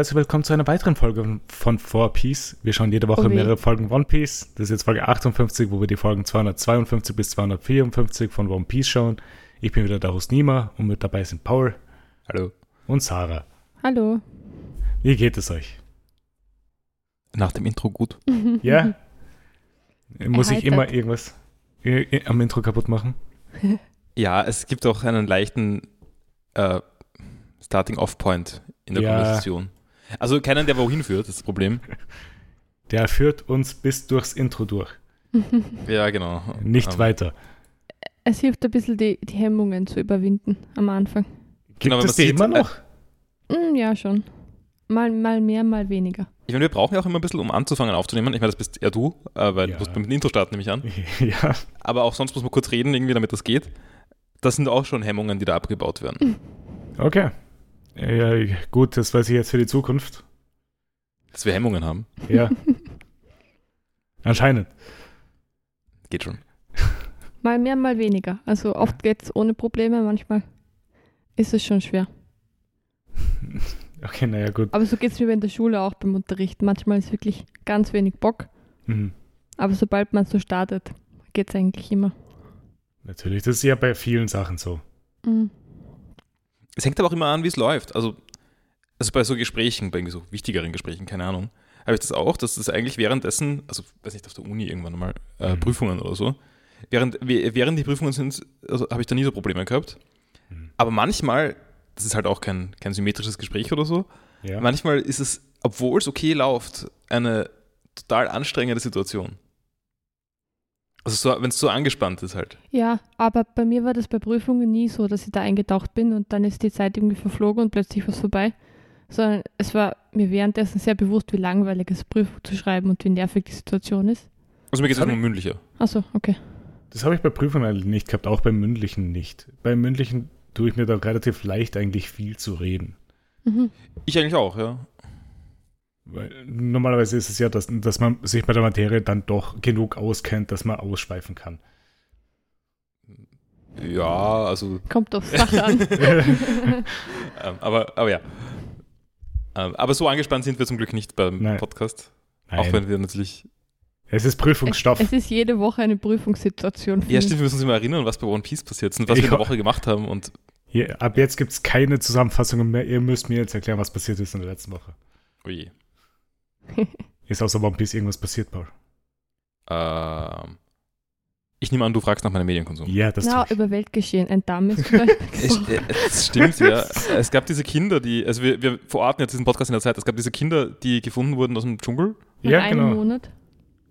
Herzlich willkommen zu einer weiteren Folge von Four Piece. Wir schauen jede Woche Oh weh. mehrere Folgen One Piece. Das ist jetzt Folge 58, wo wir die Folgen 252 bis 254 von One Piece schauen. Ich bin wieder der Host Nima und mit dabei sind Paul Hallo. und Sarah. Hallo. Wie geht es euch? Nach dem Intro gut. Ja? Muss ich immer irgendwas äh, äh, am Intro kaputt machen? Ja, es gibt auch einen leichten äh, Starting-Off-Point in der Ja. Konversation. Also keinen, der wohin führt, das ist das Problem. Der führt uns bis durchs Intro durch. Ja, genau. Nicht Ähm, weiter. Es hilft ein bisschen, die, die Hemmungen zu überwinden am Anfang. Gibt genau, es man die sieht, immer noch? Hm, ja, schon. Mal, mal mehr, mal weniger. Ich meine, wir brauchen ja auch immer ein bisschen, um anzufangen aufzunehmen. Ich meine, das bist eher du, äh, weil Ja. du musst mit dem Intro starten, nehme ich an. ja. Aber auch sonst muss man kurz reden, irgendwie, damit das geht. Das sind auch schon Hemmungen, die da abgebaut werden. Okay. Ja, gut, das weiß ich jetzt für die Zukunft. Dass wir Hemmungen haben, Ja. Anscheinend. geht schon. Mal mehr, mal weniger. Also oft geht es ohne Probleme, manchmal ist es schon schwer. Okay, naja, gut. Aber so geht es mir in der Schule auch beim Unterrichten. Manchmal ist wirklich ganz wenig Bock, Mhm. aber sobald man so startet, geht es eigentlich immer. Natürlich, das ist ja bei vielen Sachen so. Mhm. Es hängt aber auch immer an, wie es läuft. Also, also bei so Gesprächen, bei irgendwie so wichtigeren Gesprächen, keine Ahnung, habe ich das auch, dass das eigentlich währenddessen, also weiß nicht, auf der Uni irgendwann mal, äh, Mhm. Prüfungen oder so, während, während die Prüfungen sind, also habe ich da nie so Probleme gehabt. Mhm. Aber manchmal, das ist halt auch kein, kein symmetrisches Gespräch oder so, Ja. manchmal ist es, obwohl es okay läuft, eine total anstrengende Situation. Also so, wenn es so angespannt ist halt. Ja, aber bei mir war das bei Prüfungen nie so, dass ich da eingetaucht bin und dann ist die Zeit irgendwie verflogen und plötzlich war es vorbei. Sondern es war mir währenddessen sehr bewusst, wie langweilig es ist, Prüfung zu schreiben und wie nervig die Situation ist. Also mir geht es ich- um mündlicher. Achso, okay. Das habe ich bei Prüfungen eigentlich nicht gehabt, auch beim mündlichen nicht. Beim mündlichen tue ich mir da relativ leicht eigentlich viel zu reden. Mhm. Ich eigentlich auch, ja. Weil normalerweise ist es ja, dass, dass man sich bei der Materie dann doch genug auskennt, dass man ausschweifen kann. Ja, also Kommt auf Sache an. Ähm, aber, aber ja. Ähm, aber so angespannt sind wir zum Glück nicht beim Nein. Podcast. Nein. Auch wenn wir natürlich. es ist Prüfungsstoff. es ist jede Woche eine Prüfungssituation. Ja, stimmt, wir müssen uns immer erinnern, was bei One Piece passiert ist und was Ich wir in der Woche gemacht haben. Und Hier, ab jetzt gibt es keine Zusammenfassungen mehr. Ihr müsst mir jetzt erklären, was passiert ist in der letzten Woche. oje. Ist außer One Piece irgendwas passiert, Paul? Ähm, ich nehme an, du fragst nach meinem Medienkonsum. Ja, das ich. über Weltgeschehen. Ein Dame ist vielleicht Es, gesprochen. äh, es stimmt, ja. Es gab diese Kinder, die, also wir, wir verorten jetzt diesen Podcast in der Zeit, es gab diese Kinder, die gefunden wurden aus dem Dschungel. Nach Ja, einem genau. Monat.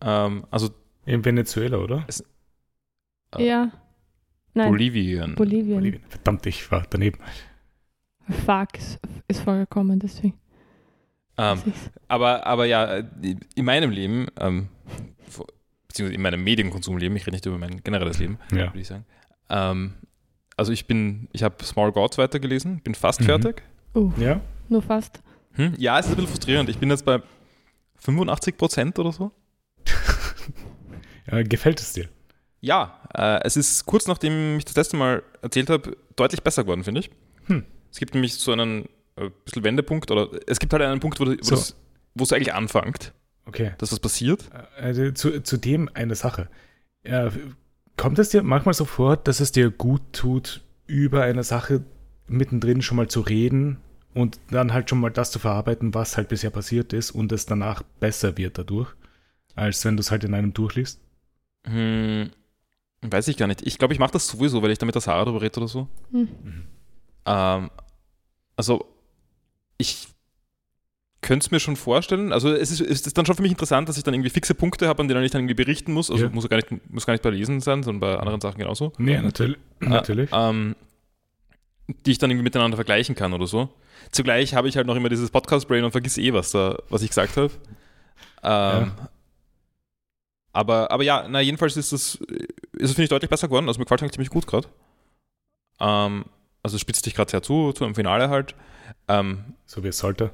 Ähm, also In Venezuela, oder? Äh, Ja. Nein, Bolivien. Bolivien. Bolivien. Verdammt, ich war daneben. Fuck ist, ist vorgekommen, deswegen. Ähm. Aber, aber ja, in meinem Leben, ähm, beziehungsweise in meinem Medienkonsumleben, ich rede nicht über mein generelles Leben, Ja. würde ich sagen. Ähm, also ich bin, ich habe Small Gods weitergelesen, bin fast Mhm. fertig. Uh, Ja? nur fast. Hm? Ja, es ist ein bisschen frustrierend. Ich bin jetzt bei 85 Prozent oder so. Äh, gefällt es dir? Ja, äh, es ist kurz nachdem ich das letzte Mal erzählt habe, deutlich besser geworden, finde ich. Hm. Es gibt nämlich so einen äh, bisschen Wendepunkt oder es gibt halt einen Punkt, wo, wo, So. das, wo es eigentlich anfängt, Okay. dass was passiert. Also zu, zu dem eine Sache. Ja, kommt es dir manchmal so vor, dass es dir gut tut, über eine Sache mittendrin schon mal zu reden und dann halt schon mal das zu verarbeiten, was halt bisher passiert ist und es danach besser wird dadurch, als wenn du es halt in einem durchliest? Hm, weiß ich gar nicht. Ich glaube, ich mache das sowieso, weil ich da mit der Sarah drüber rede oder so. Hm. Ähm, also, ich könnte es mir schon vorstellen. Also, es ist, es ist dann schon für mich interessant, dass ich dann irgendwie fixe Punkte habe, an denen ich dann irgendwie berichten muss. Also, Ja. muss, gar nicht, muss gar nicht bei Lesen sein, sondern bei anderen Sachen genauso. Nee, natürlich. natürlich. Ähm, die ich dann irgendwie miteinander vergleichen kann oder so. Zugleich habe ich halt noch immer dieses Podcast-Brain und vergiss eh, was, da, was ich gesagt habe. Ähm, aber, aber ja, na, jedenfalls ist das, ist es, finde ich, deutlich besser geworden. Also mir gefällt es eigentlich ziemlich gut gerade. Ähm, also es spitzt dich gerade sehr zu, zu einem Finale halt. Ähm, So wie es sollte.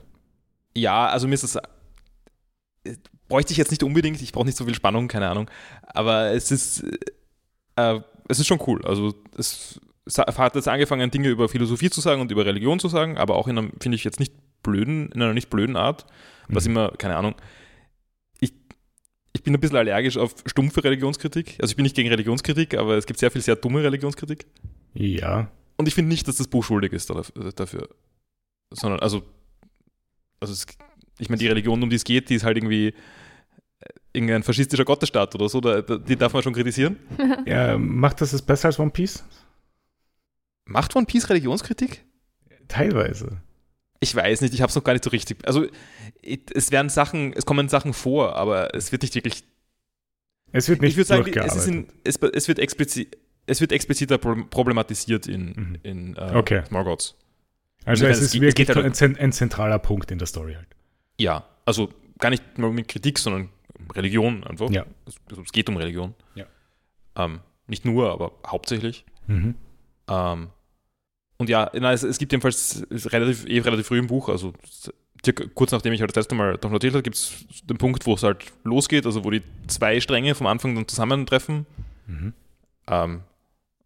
ja, also mir ist das. äh, Bräuchte ich jetzt nicht unbedingt, ich brauche nicht so viel Spannung, keine Ahnung. Aber es ist. Äh, es ist schon cool. Also es, es hat jetzt angefangen, Dinge über Philosophie zu sagen und über Religion zu sagen, aber auch in einem, finde ich, jetzt nicht blöden, in einer nicht blöden Art, was Mhm. immer, keine Ahnung. Ich, ich bin ein bisschen allergisch auf stumpfe Religionskritik. Also ich bin nicht gegen Religionskritik, aber es gibt sehr viel sehr dumme Religionskritik. Ja. Und ich finde nicht, dass das Buch schuldig ist daf- dafür. Sondern, also, also es, ich meine, die Religion, um die es geht, die ist halt irgendwie äh, irgendein faschistischer Gottesstaat oder so, da, die darf man schon kritisieren. ja. Macht das es besser als One Piece? Macht One Piece Religionskritik? Teilweise. Ich weiß nicht, ich habe es noch gar nicht so richtig. Also, es werden Sachen, es kommen Sachen vor, aber es wird nicht wirklich. Es wird nicht ich sagen, es, in, es, es, wird explizit, es wird expliziter pro- problematisiert in, Mhm. in äh, Okay. Small Gods. Also es es ist es wirklich geht halt- ein, zent- ein zentraler Punkt in der Story halt. Ja, also gar nicht mal mit Kritik, sondern Religion einfach. Ja. Es, also es geht um Religion. Ja. Ähm, nicht nur, aber hauptsächlich. Mhm. Ähm, und ja, na, es, es gibt jedenfalls es ist relativ, eh relativ früh im Buch, also circa, kurz nachdem ich halt das letzte Mal davon erzählt habe, gibt es den Punkt, wo es halt losgeht, also wo die zwei Stränge vom Anfang dann zusammentreffen, Mhm. ähm,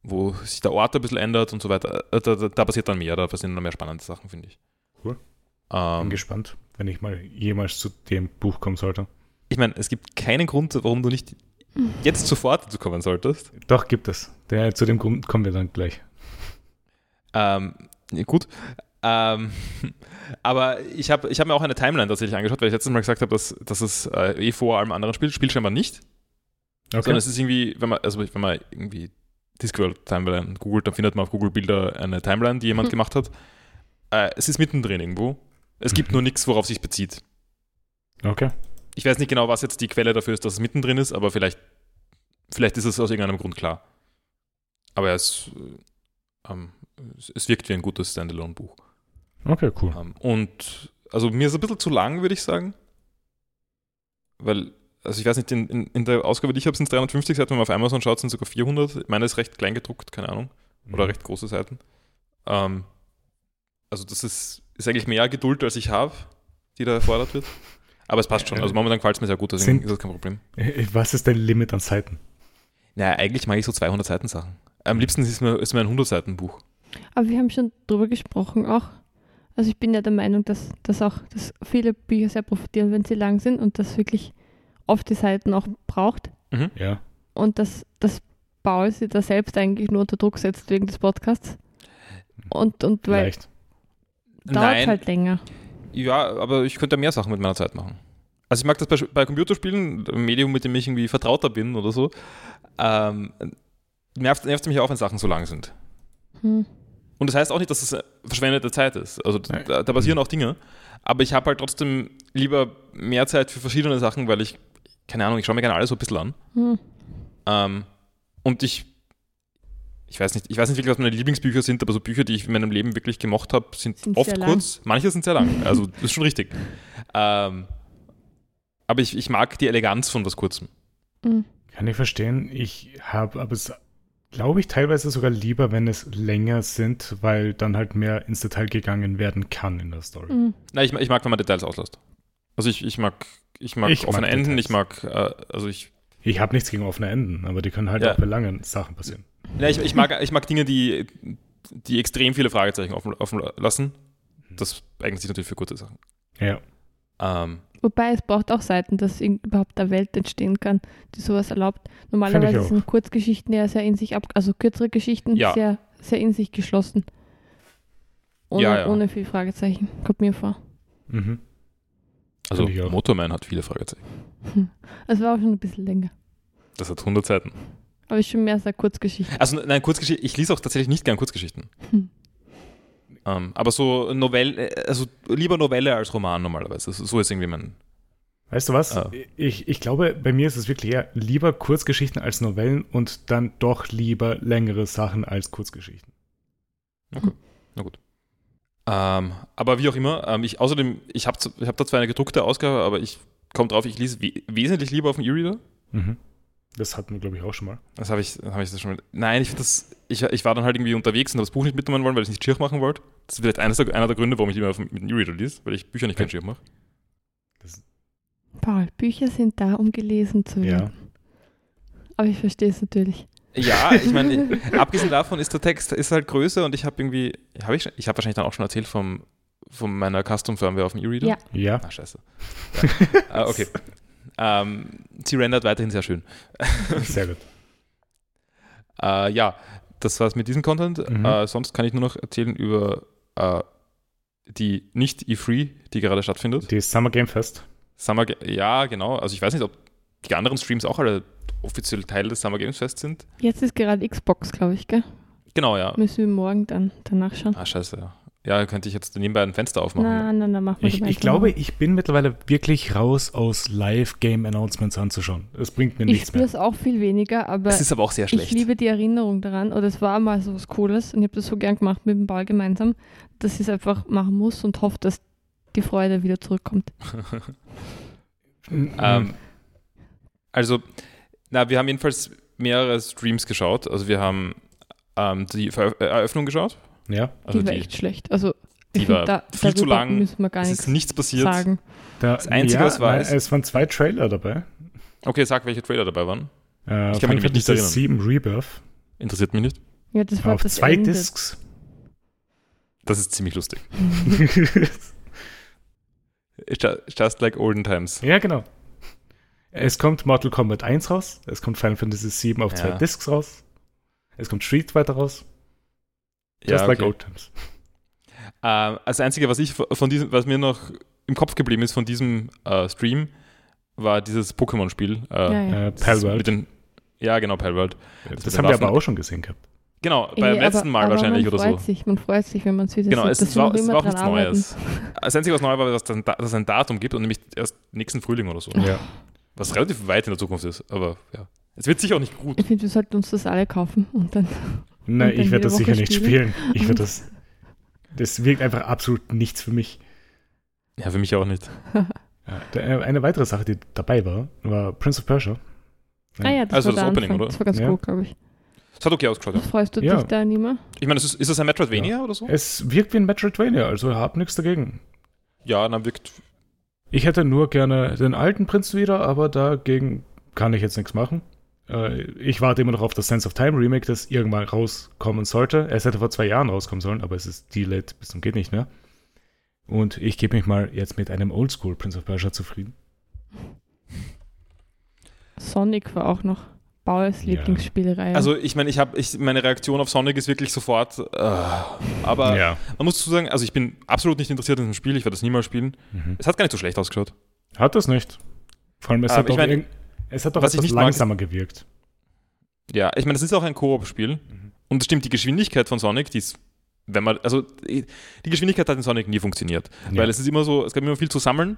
wo sich der Ort ein bisschen ändert und so weiter. Äh, Da, da, da passiert dann mehr, da passieren dann mehr spannende Sachen, finde ich. Cool. Bin Ähm, gespannt, wenn ich mal jemals zu dem Buch kommen sollte. ich meine, es gibt keinen Grund, warum du nicht jetzt sofort dazu kommen solltest. Doch, gibt es. Der, zu dem Grund kommen wir dann gleich. Ähm, gut. Ähm, aber ich habe ich hab mir auch eine Timeline tatsächlich angeschaut, weil ich letztes Mal gesagt habe, dass, dass es äh, eh vor allem anderen spielt. Spielt scheinbar nicht. Okay. Sondern es ist irgendwie, wenn man, also wenn man irgendwie Discworld Timeline googelt, dann findet man auf Google Bilder eine Timeline, die jemand Mhm. gemacht hat. Äh, es ist mittendrin irgendwo. Es gibt Mhm. nur nichts, worauf sich bezieht. okay. Ich weiß nicht genau, was jetzt die Quelle dafür ist, dass es mittendrin ist, aber vielleicht, vielleicht ist es aus irgendeinem Grund klar. Aber es, äh, ähm, es, es wirkt wie ein gutes Standalone-Buch. Okay, cool. Ähm, und also mir ist es ein bisschen zu lang, würde ich sagen. Weil, also ich weiß nicht, in, in, in der Ausgabe, die ich habe, sind es 350 Seiten, wenn man auf Amazon schaut, sind es sogar 400. Ich meine, es ist recht klein gedruckt, keine Ahnung. Oder Mhm. recht große Seiten. Ähm, also das ist, ist eigentlich mehr Geduld, als ich habe, die da erfordert wird. Aber es passt schon. Also momentan gefällt es mir sehr gut, deswegen Sind- ist das kein Problem. Äh, Was ist dein Limit an Seiten? Naja, eigentlich mag ich so 200 Seiten Sachen. Am liebsten ist mir, ist mir ein 100 Seiten Buch. Aber wir haben schon drüber gesprochen auch. Also ich bin ja der Meinung, dass, dass auch dass viele Bücher sehr profitieren, wenn sie lang sind und das wirklich oft die Seiten auch braucht. Ja. Und dass, dass Paul sie da selbst eigentlich nur unter Druck setzt wegen des Podcasts. Und, und weil Leicht. dauert halt länger. Ja, aber ich könnte mehr Sachen mit meiner Zeit machen. Also ich mag das bei, bei Computerspielen, ein Medium, mit dem ich irgendwie vertrauter bin oder so, ähm, nervt, nervt mich auch, wenn Sachen so lang sind. Hm. Und das heißt auch nicht, dass es äh, verschwendete Zeit ist. Also da, da passieren auch Dinge. Aber ich habe halt trotzdem lieber mehr Zeit für verschiedene Sachen, weil ich, keine Ahnung, ich schaue mir gerne alles so ein bisschen an. Hm. Ähm, und ich, ich weiß nicht, ich weiß nicht wirklich, was meine Lieblingsbücher sind, aber so Bücher, die ich in meinem Leben wirklich gemocht habe, sind, Sind oft kurz. Manche sind sehr lang. Also das ist schon richtig. Ähm, aber ich, ich mag die Eleganz von was Kurzem. Hm. Kann ich verstehen. Ich habe aber es, glaube ich, teilweise sogar lieber, wenn es länger sind, weil dann halt mehr ins Detail gegangen werden kann in der Story. Hm. Nein, ich, ich mag, wenn man Details auslässt. Also ich, ich mag, ich mag Ich mag offene Enden, Details. ich mag, äh, also ich, Ich habe nichts gegen offene Enden, aber die können halt Ja. auch bei langen Sachen passieren. nein, ich, ich, mag, ich mag Dinge, die, die extrem viele Fragezeichen offen, offen lassen. Das eignet sich natürlich für kurze Sachen. Ja. Ähm, Wobei es braucht auch Seiten, dass irgend- überhaupt eine Welt entstehen kann, die sowas erlaubt. Normalerweise sind Kurzgeschichten ja sehr in sich ab, also kürzere Geschichten Ja. sehr, sehr in sich geschlossen. Ohne, Ja, ja. ohne viel Fragezeichen, kommt mir vor. Mhm. Also. Motorman hat viele Fragezeichen. Es war auch schon ein bisschen länger. Das hat 100 Seiten. Aber ich schon mehr sehr Kurzgeschichten. Also nein, Kurzgeschichten, ich lese auch tatsächlich nicht gern Kurzgeschichten. Hm. Ähm, aber so Novelle, äh, also lieber Novelle als Roman normalerweise. So ist irgendwie mein. Weißt du was? Ah. Ich, ich glaube, bei mir ist es wirklich eher lieber Kurzgeschichten als Novellen und dann doch lieber längere Sachen als Kurzgeschichten. Ähm, aber wie auch immer, ähm, ich außerdem, ich habe ich hab da zwar eine gedruckte Ausgabe, aber ich komme drauf, ich lese we wesentlich lieber auf dem E-Reader. Mhm. Das hatten wir, glaube ich, auch schon mal. Das habe ich, hab ich das schon mal. Nein, ich das. Ich, ich war dann halt irgendwie unterwegs und habe das Buch nicht mitnehmen wollen, weil ich nicht schier machen wollte. Das ist vielleicht eines der, einer der Gründe, warum ich lieber auf, dem- mit dem E-Reader lese, weil ich Bücher nicht Ja. gern schier mache. Paul, Bücher sind da, um gelesen zu ja. werden. Aber ich verstehe es natürlich. Ja, ich meine, abgesehen davon ist der Text ist halt größer und ich habe irgendwie, habe ich, ich habe wahrscheinlich dann auch schon erzählt vom, von meiner Custom-Firmware auf dem E-Reader? Ja. Ja. Ah, scheiße. Ja. ah, okay. Ähm, sie rendert weiterhin sehr schön. Sehr gut. Äh, ja, das war's mit diesem Content. Mhm. Äh, sonst kann ich nur noch erzählen über äh, die nicht E3, die gerade stattfindet. Die Summer Game Fest. Summer Ga- ja, genau. Also ich weiß nicht, ob die anderen Streams auch alle offiziell Teil des Summer Games Fest sind. Jetzt ist gerade Xbox, glaube ich, gell? Genau, ja. Müssen wir morgen dann danach schauen. Ah, scheiße. Ja, ja könnte ich jetzt nebenbei ein Fenster aufmachen. Nein, nein, nein, machen wir Ich, ich glaube, ich bin mittlerweile wirklich raus aus Live-Game-Announcements anzuschauen. Es bringt mir ich nichts spüre mehr. es auch viel weniger, aber Das ist aber auch sehr ich schlecht. liebe die Erinnerung daran. Oder es war mal so was Cooles und ich habe das so gern gemacht mit dem Ball gemeinsam, dass ich es einfach machen muss und hoffe, dass die Freude wieder zurückkommt. Mhm. Ähm, also, na, wir haben jedenfalls mehrere Streams geschaut. Also wir haben ähm, die Ver äh, Eröffnung geschaut. ja, Also die war die, echt schlecht. Also die war da, viel zu lang. müssen wir gar es nichts ist nichts passiert. sagen. da, Das Einzige, ja, was ist- es waren zwei Trailer dabei. Okay, sag, welche Trailer dabei waren. Äh, Ich kann mich nicht erinnern. 7 Rebirth Interessiert mich nicht. Ja, das war auf das zwei Ende. Discs. Das ist ziemlich lustig. Just like olden times. ja, genau. Es kommt Mortal Kombat 1 raus, es kommt Final Fantasy 7 auf zwei Ja. Discs raus, es kommt Street Fighter raus, just Ja, like okay. old times. Ähm, das Einzige, was ich von diesem, was mir noch im Kopf geblieben ist von diesem äh, Stream, war dieses Pokémon-Spiel. Äh, Ja, ja. Äh, das Palworld. Mit den, ja, genau, Palworld. Das, mit den haben wir aber auch schon gesehen gehabt. Genau, Ey, beim aber- letzten Mal aber wahrscheinlich man oder freut so. Sich, man freut sich, wenn man es wieder Genau, sieht. es, dass es war, es immer war auch nichts arbeiten. Neues. Das Einzige, was neu war, dass, dann, dass es ein Datum gibt und nämlich erst nächsten Frühling oder so. Ja. Was relativ weit in der Zukunft ist, aber ja. Es wird sicher auch nicht gut. Ich finde, wir sollten uns das alle kaufen und dann. Nein, Und ich werde das sicher Woche nicht spielen. spielen. Ich werde das. Das wirkt einfach absolut nichts für mich. Ja, für mich auch nicht. Ja, äh, eine weitere Sache, die dabei war, war Prince of Persia. Ah ja, das Also war das der Opening, Anfang. oder? Das war ganz Ja. gut, glaube ich. Es hat okay ausgeschaut, ja. Freust du Ja. dich da nicht mehr? Ich meine, ist, ist das ein Metroidvania oder so? Es wirkt wie ein Metroidvania, also hab nichts dagegen. Ja, dann wirkt. Ich hätte nur gerne den alten Prinz wieder, aber dagegen kann ich jetzt nichts machen. Äh, Ich warte immer noch auf das Sense of Time Remake, das irgendwann rauskommen sollte. Es hätte vor zwei Jahren rauskommen sollen, aber es ist delayed bis zum geht nicht mehr. Und ich gebe mich mal jetzt mit einem Oldschool Prince of Persia zufrieden. Sonic war auch noch Ja. Lieblingsspielreihe. Also, ich meine, ich habe, ich, meine Reaktion auf Sonic ist wirklich sofort. Äh, aber ja. man muss dazu sagen, also ich bin absolut nicht interessiert in diesem Spiel, ich werde das niemals spielen. Mhm. Es hat gar nicht so schlecht ausgeschaut. Hat das nicht. Vor allem, es Aber hat ich doch, meine, irgend- es hat doch was etwas nicht mag, langsamer gewirkt. Ja, ich meine, es ist auch ein Koop-Spiel. Mhm. Und es stimmt, die Geschwindigkeit von Sonic, die ist, wenn man, also die Geschwindigkeit hat in Sonic nie funktioniert. Ja. Weil es ist immer so, es gab immer viel zu sammeln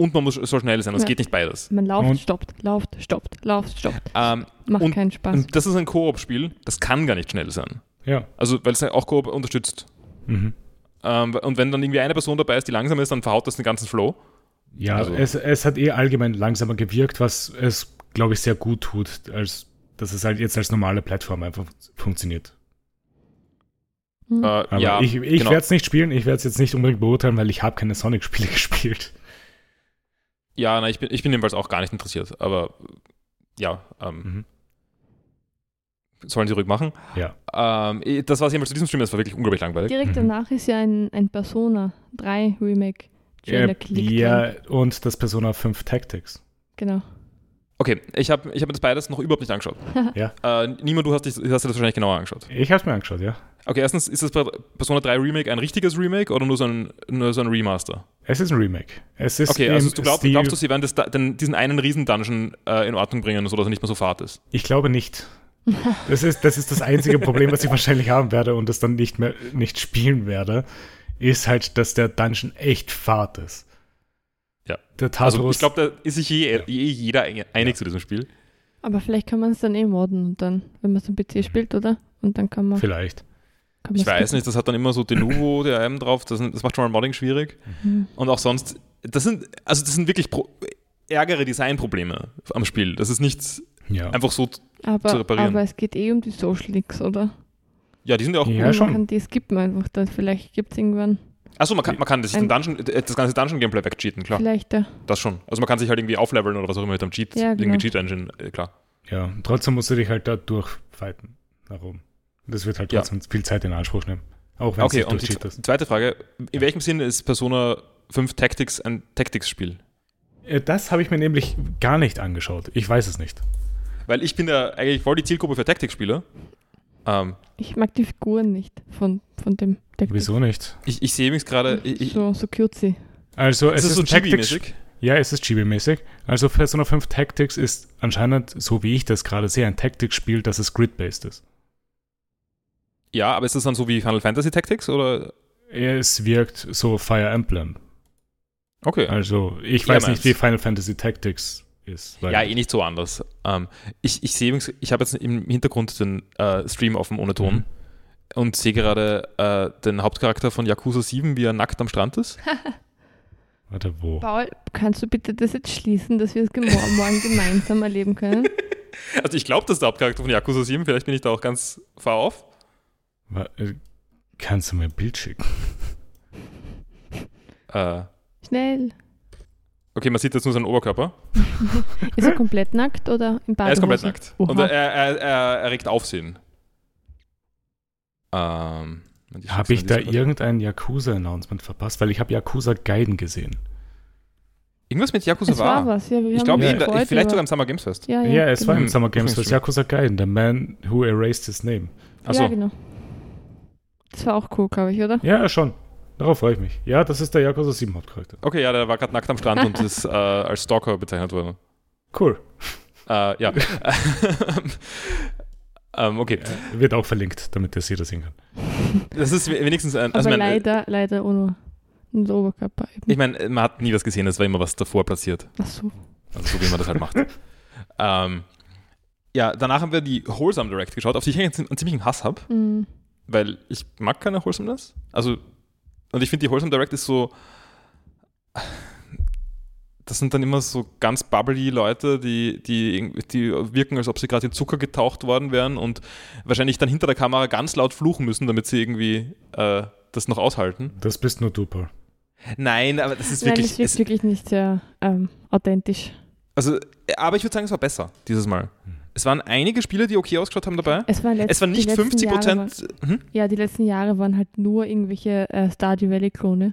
und man muss so schnell sein. Es Ja. geht nicht beides. Man lauft, Und- stoppt, lauft, stoppt, lauft, stoppt. Ähm, Macht Und- keinen Spaß. und das ist ein Koop-Spiel, das kann gar nicht schnell sein. Ja. Also, weil es auch Koop unterstützt. Mhm. Ähm, und wenn dann irgendwie eine Person dabei ist, die langsam ist, dann verhaut das den ganzen Flow. Ja, Also- es, es hat eh allgemein langsamer gewirkt, was es, glaube ich, sehr gut tut, als dass es halt jetzt als normale Plattform einfach funktioniert. Hm. Äh, Aber ja, ich, ich genau. werde es nicht spielen, ich werde es jetzt nicht unbedingt beurteilen, weil ich habe keine Sonic-Spiele gespielt. Ja, nein, ich bin, ich bin jedenfalls auch gar nicht interessiert. Aber ja, ähm, Mhm. sollen sie ruhig machen. Ja. Ähm, eh, das war jedenfalls zu diesem Stream, das war wirklich unglaublich langweilig. Direkt Mhm. danach ist ja ein, ein Persona 3 Remake Äh, ja, und das Persona 5 Tactics. Genau. Okay, ich habe ich hab mir das beides noch überhaupt nicht angeschaut. Ja. Äh, Niemand, du hast, dich, hast dir das wahrscheinlich genauer angeschaut. Ich habe es mir angeschaut, ja. Okay, erstens, ist das Persona 3 Remake ein richtiges Remake oder nur so ein, nur so ein Remaster? Es ist ein Remake. Es ist Okay, also du glaubst, Stil- glaubst du, sie werden das, da- den, diesen einen Riesen-Dungeon äh, in Ordnung bringen, sodass er nicht mehr so fad ist? Ich glaube nicht. Das ist, das ist das einzige Problem, was ich wahrscheinlich haben werde und das dann nicht mehr nicht spielen werde, ist halt, dass der Dungeon echt fad ist. Ja. Der Tartarus, Also ich glaube, da ist sich je, je jeder einig zu diesem Spiel. Aber vielleicht kann man es dann eh modden und dann, wenn man es am PC spielt, oder? Und dann kann man. vielleicht. Kann Ich weiß gucken. nicht, das hat dann immer so Denuvo, der einem drauf, das, das macht schon mal Modding schwierig. Hm. Und auch sonst, das sind, also das sind wirklich Pro ärgere Designprobleme am Spiel. Das ist nicht Ja. einfach so, zu Aber, reparieren. aber es geht eh um die Social Links, oder? ja, die sind ja auch Ja, schon. Man kann die skippen einfach. Dann vielleicht gibt es irgendwann. Achso, man kann, man kann das, Dungeon, äh, das ganze Dungeon-Gameplay wegcheaten, klar. Vielleicht ja. Das schon. Also man kann sich halt irgendwie aufleveln oder was auch immer mit dem Cheat, Ja, genau. irgendwie Cheat-Engine, äh, klar. ja. Trotzdem musst du dich halt da durchfighten. Nach oben. Das wird halt Ja. trotzdem viel Zeit in Anspruch nehmen. Auch wenn Okay, es und nicht die Cheat ist. zweite Frage. In welchem Sinne ist Persona 5 Tactics ein Tactics-Spiel? Äh, Das habe ich mir nämlich gar nicht angeschaut. Ich weiß es nicht. Weil ich bin ja eigentlich voll die Zielgruppe für Tactics-Spieler. Ähm, Ich mag die Figuren nicht von, von dem Tactics. Wieso nicht? ich, ich sehe übrigens gerade, So, so cutesy. Also, es ist ist, so ein Tactics. Chibi-mäßig. Ja, es ist Chibi-mäßig. Also, Persona 5 Tactics ist anscheinend, so wie ich das gerade sehe, ein Tactics-Spiel, das es grid-based ist. Ja, aber ist das dann so wie Final Fantasy Tactics oder? Es wirkt so Fire Emblem. Okay. Also, ich Ja, weiß meins. nicht, wie Final Fantasy Tactics ist. weil- Ja, eh nicht so anders. Ähm, ich ich sehe übrigens, ich habe jetzt im Hintergrund den äh, Stream offen ohne Ton Mhm. und sehe gerade äh, den Hauptcharakter von Yakuza 7, wie er nackt am Strand ist. Warte, wo? Paul, kannst du bitte das jetzt schließen, dass wir es morgen gemeinsam erleben können? Also ich glaube, das ist der Hauptcharakter von Yakuza 7, vielleicht bin ich da auch ganz far off. Äh, Kannst du mir ein Bild schicken? Äh, Schnell. okay, man sieht jetzt nur seinen Oberkörper. Ist er komplett nackt oder im Badehose? Er ist komplett nackt. Oha. Und er, er, er erregt Aufsehen. Ähm, Habe ich da irgendein Yakuza-Announcement verpasst? Weil ich habe Yakuza Gaiden gesehen. Irgendwas mit Yakuza Es war war. was, ja. Wir Ich glaube, Ja. vielleicht über- sogar am Summer Games Fest. Ja, Ja, ja, es war genau. im Summer Games Fest. Yakuza Gaiden, The Man Who Erased His Name. Achso, Ja, genau. Das war auch cool, glaube ich, oder? Ja, schon. Darauf freue ich mich. Ja, das ist der Yakuza 7 Hauptcharakter. okay, ja, der war gerade nackt am Strand und ist äh, als Stalker bezeichnet worden. Cool. Äh, ja. ähm, okay, Äh, Wird auch verlinkt, damit das jeder sehen kann. das ist wenigstens ein. Aber Also mein, leider, leider ohne einen Oberkörper. Eben. ich meine, man hat nie was gesehen, es war immer was davor platziert. Ach so. Also so wie man das halt macht. ähm, ja, danach haben wir die Wholesome Direct geschaut, auf die ich einen ziemlichen Hass habe, Mhm. Weil ich mag keine Wholesomeness. Also, und ich finde, die Wholesome Direct ist so. Das sind dann immer so ganz bubbly Leute, die, die, irgendwie- die wirken, als ob sie gerade in Zucker getaucht worden wären und wahrscheinlich dann hinter der Kamera ganz laut fluchen müssen, damit sie irgendwie äh, das noch aushalten. Das bist nur du, Paul. Nein, aber das ist Nein, wirklich. es wirkt es, wirklich nicht sehr ähm, authentisch. also, aber ich würde sagen, es war besser dieses Mal. Es waren einige Spiele, die okay ausgeschaut haben dabei. Es waren, letzt, Es waren nicht letzten 50 Jahre Prozent. Hm? ja, die letzten Jahre waren halt nur irgendwelche äh, Stardew Valley-Klone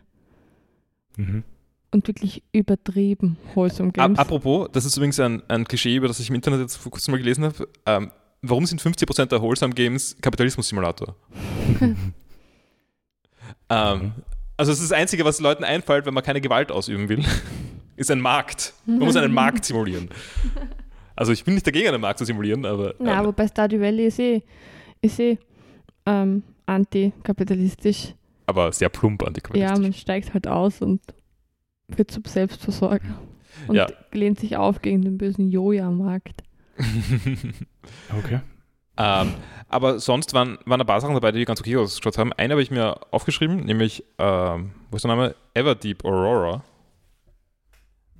Mhm. und wirklich übertrieben wholesome Games. Ap apropos, das ist übrigens ein, ein Klischee, über das ich im Internet jetzt vor kurzem mal gelesen habe. Ähm, warum sind 50% der Wholesome Games Kapitalismus-Simulator? ähm, also, es ist das Einzige, was Leuten einfällt, wenn man keine Gewalt ausüben will, ist ein Markt. Man muss einen Markt simulieren. Also, ich bin nicht dagegen, einen Markt zu simulieren, aber. Na, ähm, wobei Stardew Valley ist eh, ist eh ähm, antikapitalistisch. aber sehr plump Ja, antikapitalistisch. man steigt halt aus und wird zum Selbstversorger und Ja. lehnt sich auf gegen den bösen Joja-Markt. Okay. Ähm, aber sonst waren, waren ein paar Sachen dabei, die ganz okay ausgeschaut haben. Eine habe ich mir aufgeschrieben, nämlich, ähm, wo ist der Name? Everdeep Aurora.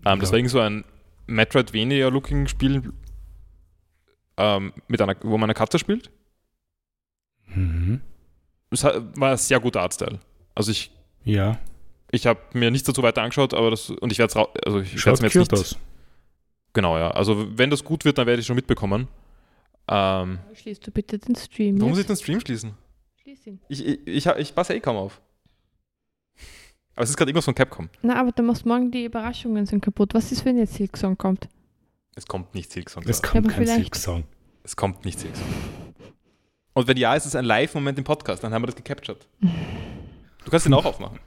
Ähm, das Ja. war irgendwie so ein Metroidvania-Looking-Spiel, ähm, mit einer, wo man eine Katze spielt. Mhm. Es war ein sehr guter Artstyle. Also ich, Ja. ich habe mir nichts dazu weiter angeschaut, aber das, und ich werde es also ich Schaut mir jetzt nicht, aus. Genau, ja. Also wenn das gut wird, dann werde ich schon mitbekommen. Ähm, Schließt du bitte den Stream. warum muss jetzt? ich den Stream schließen? Schließ ihn. Ich, ich, ich, ich passe eh kaum auf. Aber es ist gerade irgendwas von Capcom. Na, aber dann machst morgen die Überraschungen sind kaputt. Was ist, wenn jetzt Silksong kommt? Es kommt nicht Silksong. Es Es, kommt aber kein vielleicht- Silk-Song. es kommt nicht Silksong. Und wenn ja, ist es ein Live-Moment im Podcast, dann haben wir das gecaptured. Du kannst ihn auch aufmachen.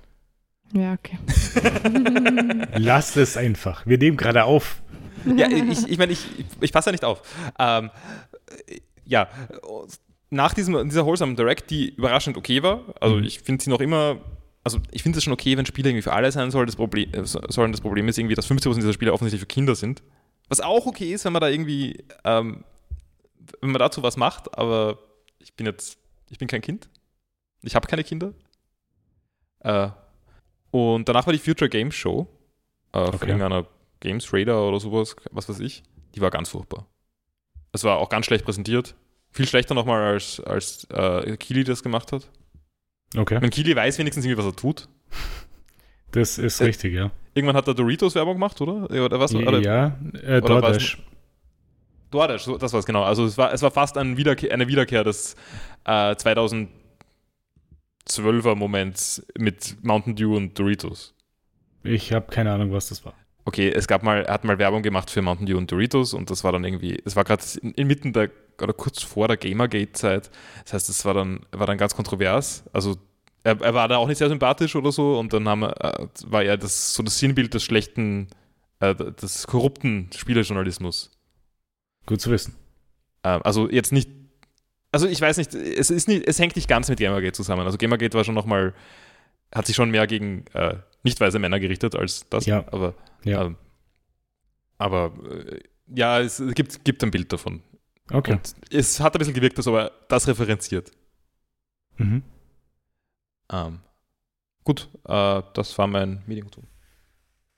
Ja, okay. Lass es einfach. Wir nehmen gerade auf. Ja, ich, ich meine, ich, ich, ich passe ja nicht auf. Ähm, äh, ja, nach diesem, dieser Wholesome Direct, die überraschend okay war, also Mhm. ich finde sie noch immer, also ich finde es schon okay, wenn Spiele irgendwie für alle sein soll. Das Problem, äh, so- sollen. Das Problem ist irgendwie, dass 50% dieser Spiele offensichtlich für Kinder sind. Was auch okay ist, wenn man da irgendwie, ähm, wenn man dazu was macht, aber ich bin jetzt, ich bin kein Kind. Ich habe keine Kinder. Äh, und danach war die Future Games Show äh, von Okay. irgendeiner Games Radar oder sowas, was weiß ich. Die war ganz furchtbar. Es war auch ganz schlecht präsentiert. Viel schlechter nochmal, als, als äh, Kili das gemacht hat. Okay. Wenn Kili weiß wenigstens irgendwie, was er tut. Das ist Äh, richtig, ja. Irgendwann hat er Doritos Werbung gemacht, oder? Oder was? Oder ja, äh, oder DoorDash. DoorDash, das war es genau. Also es war, es war fast ein Wiederkehr, eine Wiederkehr des äh, 2012 12er-Moment mit Mountain Dew und Doritos. Ich habe keine Ahnung, was das war. Okay, es gab mal, er hat mal Werbung gemacht für Mountain Dew und Doritos und das war dann irgendwie, es war gerade inmitten der, oder kurz vor der Gamergate-Zeit. Das heißt, es war dann, war dann ganz kontrovers. Also er, er, war da auch nicht sehr sympathisch oder so und dann haben, äh, war er das, so das Sinnbild des schlechten, äh, des korrupten Spielejournalismus. Gut zu wissen. Ähm, also jetzt nicht, also ich weiß nicht, es ist nicht, es hängt nicht ganz mit Gamergate zusammen. Also Gamergate war schon nochmal, hat sich schon mehr gegen äh, nicht weiße Männer gerichtet als das. Ja. Aber, Ja. ähm, aber äh, ja, es gibt, gibt ein Bild davon. Okay. Und es hat ein bisschen gewirkt, als ob er das referenziert. Mhm. Ähm, gut, äh, das war mein Medientum.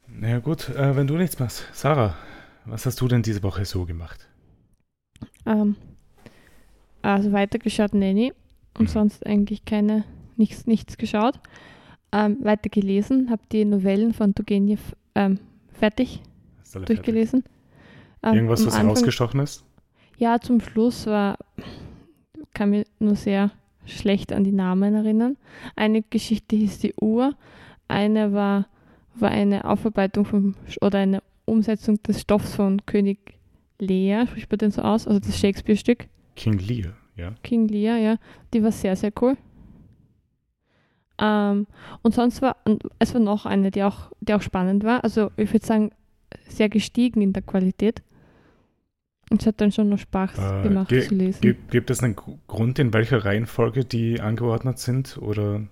Na ja, gut, äh, wenn du nichts machst. Sarah, was hast du denn diese Woche so gemacht? Ähm, also weitergeschaut Nanny und Mhm. sonst eigentlich keine, nichts, nichts geschaut. Ähm, weiter gelesen, habe die Novellen von Turgenev ähm, fertig Hast du alle fertig? durchgelesen. Ähm, Irgendwas, was Anfang- herausgestochen ist? Ja, zum Schluss war, kann mir nur sehr schlecht an die Namen erinnern. Eine Geschichte hieß die Uhr, eine war, war eine Aufarbeitung vom, oder eine Umsetzung des Stoffs von König Lear, spricht man den so aus, also das Shakespeare-Stück. King Lear, ja. King Lear, ja, die war sehr, sehr cool. Ähm, und sonst war, es war noch eine, die auch, die auch spannend war. Also ich würde sagen, sehr gestiegen in der Qualität. Und es hat dann schon noch Spaß Äh, gemacht ge- zu lesen. Gibt, gibt es einen Gr- Grund, in welcher Reihenfolge die angeordnet sind? Oder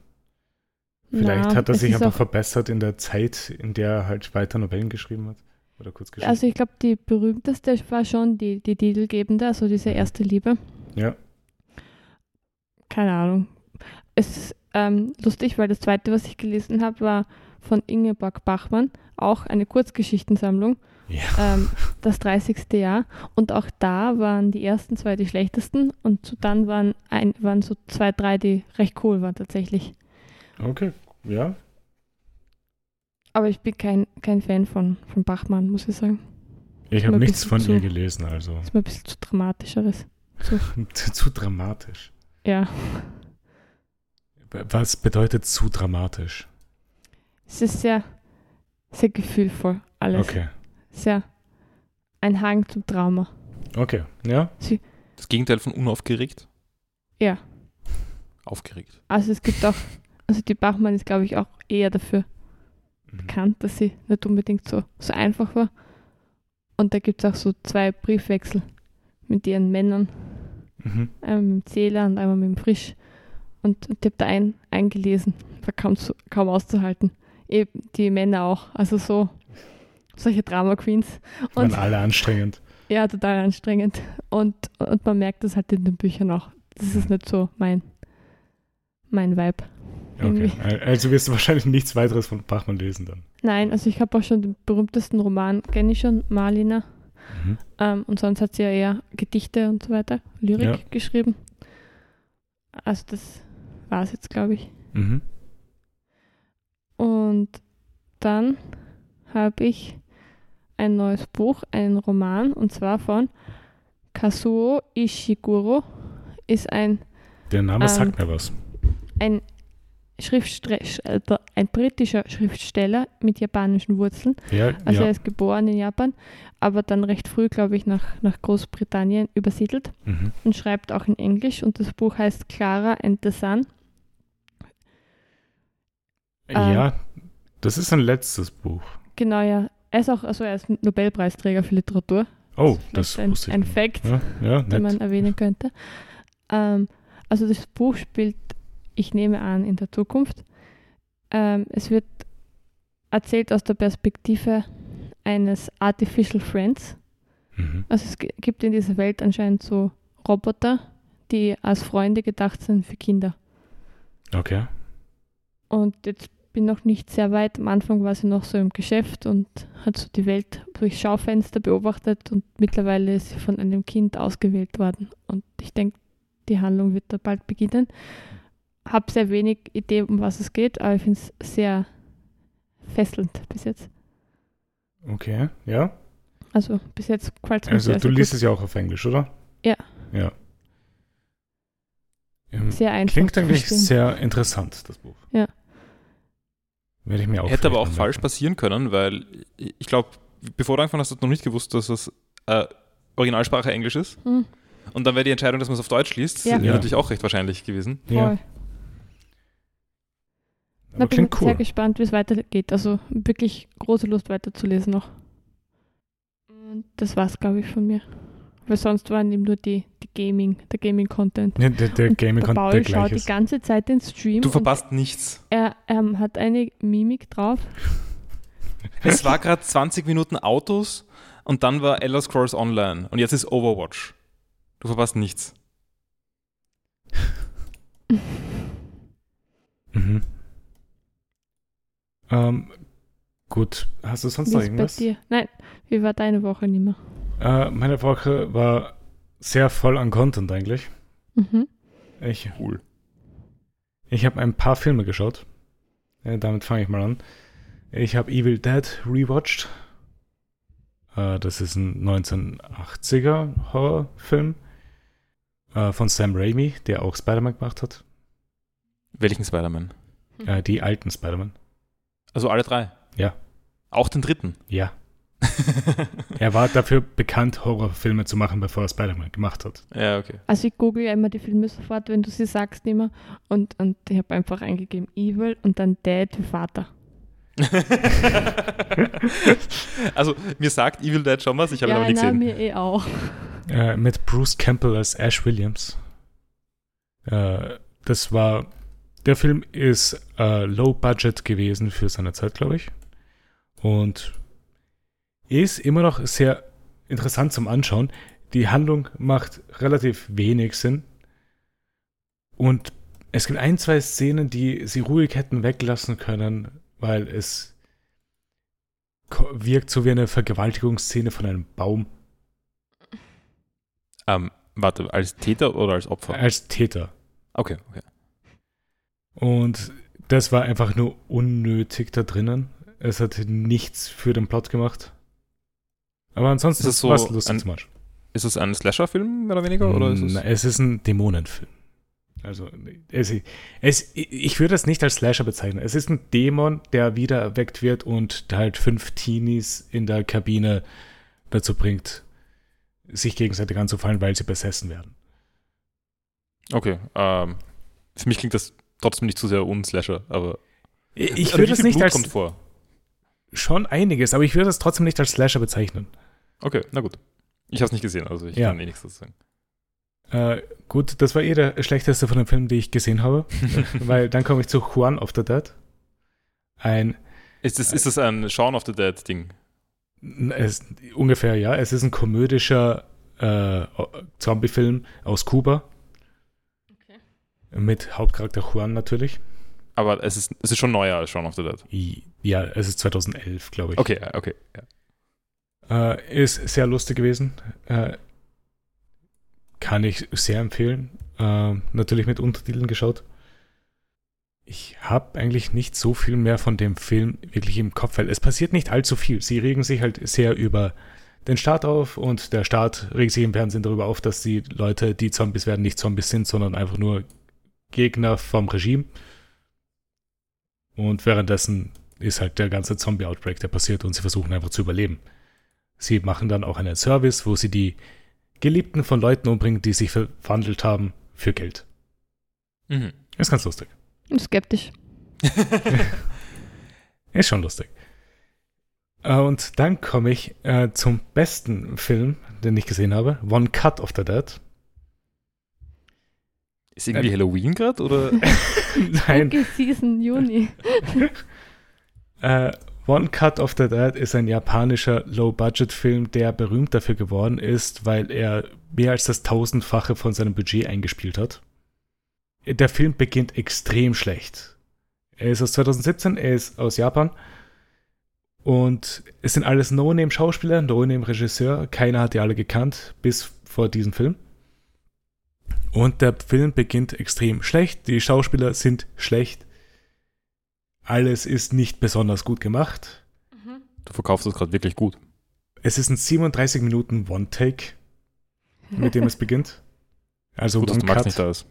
vielleicht Na, hat er sich einfach verbessert in der Zeit, in der er halt weiter Novellen geschrieben hat? Oder kurz geschrieben? Also ich glaube, die berühmteste war schon die, die titelgebende, also diese erste Liebe. ja. Keine Ahnung. Es ist ähm, lustig, weil das zweite, was ich gelesen habe, war von Ingeborg Bachmann, auch eine Kurzgeschichtensammlung. Ja. ähm, das 30. Jahr. Und auch da waren die ersten zwei die schlechtesten und dann waren, ein, waren so zwei, drei, die recht cool waren tatsächlich. Okay, ja. Aber ich bin kein, kein Fan von, von Bachmann, muss ich sagen. Ich habe nichts von ihr zu- gelesen, also Ist mir ein bisschen zu dramatisch alles. zu, zu dramatisch. Ja, Was bedeutet zu dramatisch? es ist sehr, sehr gefühlvoll alles. Okay, Sehr ein Hang zum Trauma. okay, ja. Das Gegenteil von unaufgeregt? Ja. Aufgeregt. Also es gibt auch, also die Bachmann ist glaube ich auch eher dafür Mhm. bekannt, dass sie nicht unbedingt so, so einfach war. Und da gibt es auch so zwei Briefwechsel mit ihren Männern, Mhm. einmal mit dem Zähler und einmal mit dem Frisch. Und, und ich habe da ein, eingelesen, war kaum, zu, kaum auszuhalten. Eben die Männer auch, also so solche Drama Queens. Waren Und alle anstrengend. ja, total anstrengend. Und, und man merkt das halt in den Büchern auch. Das ist nicht so mein, mein Vibe. Okay. Also wirst du wahrscheinlich nichts weiteres von Bachmann lesen dann. Nein, also ich habe auch schon den berühmtesten Roman, kenne ich schon, Marlina. Mhm. Ähm, und sonst hat sie ja eher Gedichte und so weiter, Lyrik Ja. geschrieben. Also das war es jetzt, glaube ich. Mhm. Und dann habe ich ein neues Buch, einen Roman, und zwar von Kazuo Ishiguro. Ist ein, Der Name Ähm, sagt mir was. ein, Schriftstre äh, ein britischer Schriftsteller mit japanischen Wurzeln. Ja, Also ja. er ist geboren in Japan, aber dann recht früh, glaube ich, nach, nach Großbritannien übersiedelt Mhm. und schreibt auch in Englisch. Und das Buch heißt Clara and the Sun. Ähm, ja, das ist ein letztes Buch. Genau, ja. Er ist auch, also er ist Nobelpreisträger für Literatur. Oh, das ein, wusste ich ein nicht. Fact, Ja, ja den man erwähnen könnte. Ähm, also das Buch spielt, ich nehme an, in der Zukunft. Ähm, es wird erzählt aus der Perspektive eines Artificial Friends. Mhm. Also es gi- gibt in dieser Welt anscheinend so Roboter, die als Freunde gedacht sind für Kinder. Okay. Und jetzt bin noch nicht sehr weit. Am Anfang war sie noch so im Geschäft und hat so die Welt durch Schaufenster beobachtet und mittlerweile ist sie von einem Kind ausgewählt worden. Und ich denke, die Handlung wird da bald beginnen. Habe sehr wenig Idee, um was es geht, aber ich finde es sehr fesselnd bis jetzt. Okay, ja. Also bis jetzt gefällt es Also du liest gut. es ja auch auf Englisch, oder? Ja. Ja. Ähm, Sehr einfach. Klingt eigentlich sehr interessant, das Buch. Ja. Werde ich mir auch Hätte aber auch falsch passieren können, weil ich glaube, bevor du angefangen hast, hast du noch nicht gewusst, dass das äh, Originalsprache Englisch ist. Hm, Und dann wäre die Entscheidung, dass man es auf Deutsch liest, Ja. Ja. natürlich auch recht wahrscheinlich gewesen. voll. Ja, Na, aber bin klingt sehr cool. gespannt, wie es weitergeht. Also wirklich große Lust weiterzulesen noch. Und das war's, glaube ich, von mir. Weil sonst waren eben nur die, die Gaming, der Gaming-Content. Ja, der der Und Gaming der Content Paul der schaut gleich die ist. ganze Zeit den Stream Du verpasst nichts. er ähm, hat eine Mimik drauf. Es war gerade 20 Minuten Autos und dann war Elder Scrolls Online und jetzt ist Overwatch. Du verpasst nichts. Mhm. Ähm, gut, hast du sonst Wie noch ist bei irgendwas? dir? Nein, wie war deine Woche nicht mehr? Äh, meine Woche war sehr voll an Content eigentlich. Mhm. Ich, Cool. ich habe ein paar Filme geschaut. Äh, damit fange ich mal an. Ich habe Evil Dead rewatcht. Äh, das ist ein 1980er Horrorfilm äh, von Sam Raimi, der auch Spider-Man gemacht hat. Welchen Spider-Man? Äh, die alten Spider-Man. Also alle drei? Ja. Auch den dritten? Ja. Er war dafür bekannt, Horrorfilme zu machen, bevor er Spider-Man gemacht hat. ja, okay. Also ich google ja immer die Filme sofort, wenn du sie sagst immer. Und, und ich habe einfach eingegeben Evil und dann Dad wie Vater. also, mir sagt Evil Dead schon was, ich habe ihn ja, aber nicht gesehen. mir eh auch. Äh, mit Bruce Campbell als Ash Williams. Äh, das war. Der Film ist äh, low budget gewesen für seine Zeit, glaube ich. Und ist immer noch sehr interessant zum Anschauen. Die Handlung macht relativ wenig Sinn. Und es gibt ein, zwei Szenen, die sie ruhig hätten weglassen können, weil es wirkt so wie eine Vergewaltigungsszene von einem Baum Ähm, warte, als Täter oder als Opfer? als Täter. Okay, okay. Und das war einfach nur unnötig da drinnen. Es hat nichts für den Plot gemacht. Aber ansonsten Ist es so war es lustig ein- zum Anschauen. Ist es ein Slasher-Film, mehr oder weniger? Oder ist es Na, es ist ein Dämonenfilm. Also, es, es, ich würde es nicht als Slasher bezeichnen. Es ist ein Dämon, der wieder erweckt wird und halt fünf Teenies in der Kabine dazu bringt, sich gegenseitig anzufallen, weil sie besessen werden. Okay, ähm, für mich klingt das trotzdem nicht zu sehr unslasher, aber Ich Also würde es nicht Blut als kommt vor. schon einiges, aber ich würde es trotzdem nicht als Slasher bezeichnen. Okay, na gut. Ich habe es nicht gesehen, also ich Ja. kann eh nichts dazu sagen. Äh, gut, das war eh der schlechteste von den Filmen, die ich gesehen habe, weil dann komme ich zu Juan of the Dead. Ein, Ist das, ist das ein Shaun of the Dead Ding? es, ungefähr, ja, es ist ein komödischer äh, Zombie-Film aus Kuba. Mit Hauptcharakter Juan natürlich. Aber es ist, es ist schon neuer als Shaun of the Dead. Ja, es ist 2011, glaube ich. Okay, okay. Ja. Äh, ist sehr lustig gewesen. Äh, kann ich sehr empfehlen. Äh, natürlich mit Untertiteln geschaut. Ich habe eigentlich nicht so viel mehr von dem Film wirklich im Kopf, weil es passiert nicht allzu viel. Sie regen sich halt sehr über den Staat auf und der Staat regt sich im Fernsehen darüber auf, dass die Leute, die Zombies werden, nicht Zombies sind, sondern einfach nur Gegner vom Regime. Und währenddessen ist halt der ganze Zombie-Outbreak, der passiert und sie versuchen einfach zu überleben. Sie machen dann auch einen Service, wo sie die Geliebten von Leuten umbringen, die sich verwandelt haben, für Geld. Mhm. Ist ganz lustig. Skeptisch. Ist schon lustig. Äh, Und dann komme ich äh, zum besten Film, den ich gesehen habe. One Cut of the Dead. ist irgendwie Äh, Halloween gerade oder? Nein, Season Juni. äh, One Cut of the Dead ist ein japanischer Low-Budget-Film, der berühmt dafür geworden ist, weil er mehr als das tausendfache von seinem Budget eingespielt hat. Der Film beginnt extrem schlecht. Er ist aus 2017, er ist aus Japan. Und es sind alles No-Name-Schauspieler, No-Name-Regisseur. Keiner hat die alle gekannt, bis vor diesem Film. Und der Film beginnt extrem schlecht. Die Schauspieler sind schlecht. Alles ist nicht besonders gut gemacht. Du verkaufst das gerade wirklich gut. Es ist ein 37 Minuten One-Take, mit dem es beginnt. Also Gut, dass Max nicht da ist.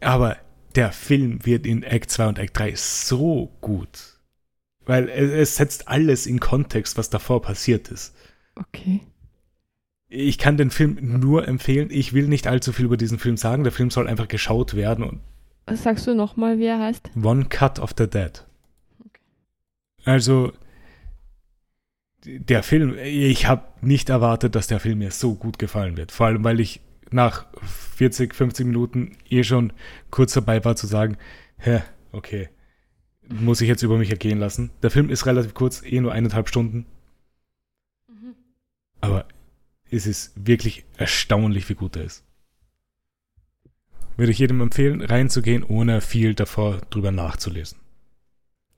Aber der Film wird in Act 2 und Act 3 so gut. Weil es, es setzt alles in Kontext, was davor passiert ist. Okay. Ich kann den Film nur empfehlen. Ich will nicht allzu viel über diesen Film sagen. Der Film soll einfach geschaut werden und Was sagst du nochmal, wie er heißt? One Cut of the Dead. Also, der Film, ich habe nicht erwartet, dass der Film mir so gut gefallen wird. Vor allem, weil ich nach 40, 50 Minuten eh schon kurz dabei war zu sagen, hä, okay, muss ich jetzt über mich ergehen lassen. Der Film ist relativ kurz, eh nur eineinhalb Stunden. Aber es ist wirklich erstaunlich, wie gut er ist. Würde ich jedem empfehlen, reinzugehen, ohne viel davor drüber nachzulesen.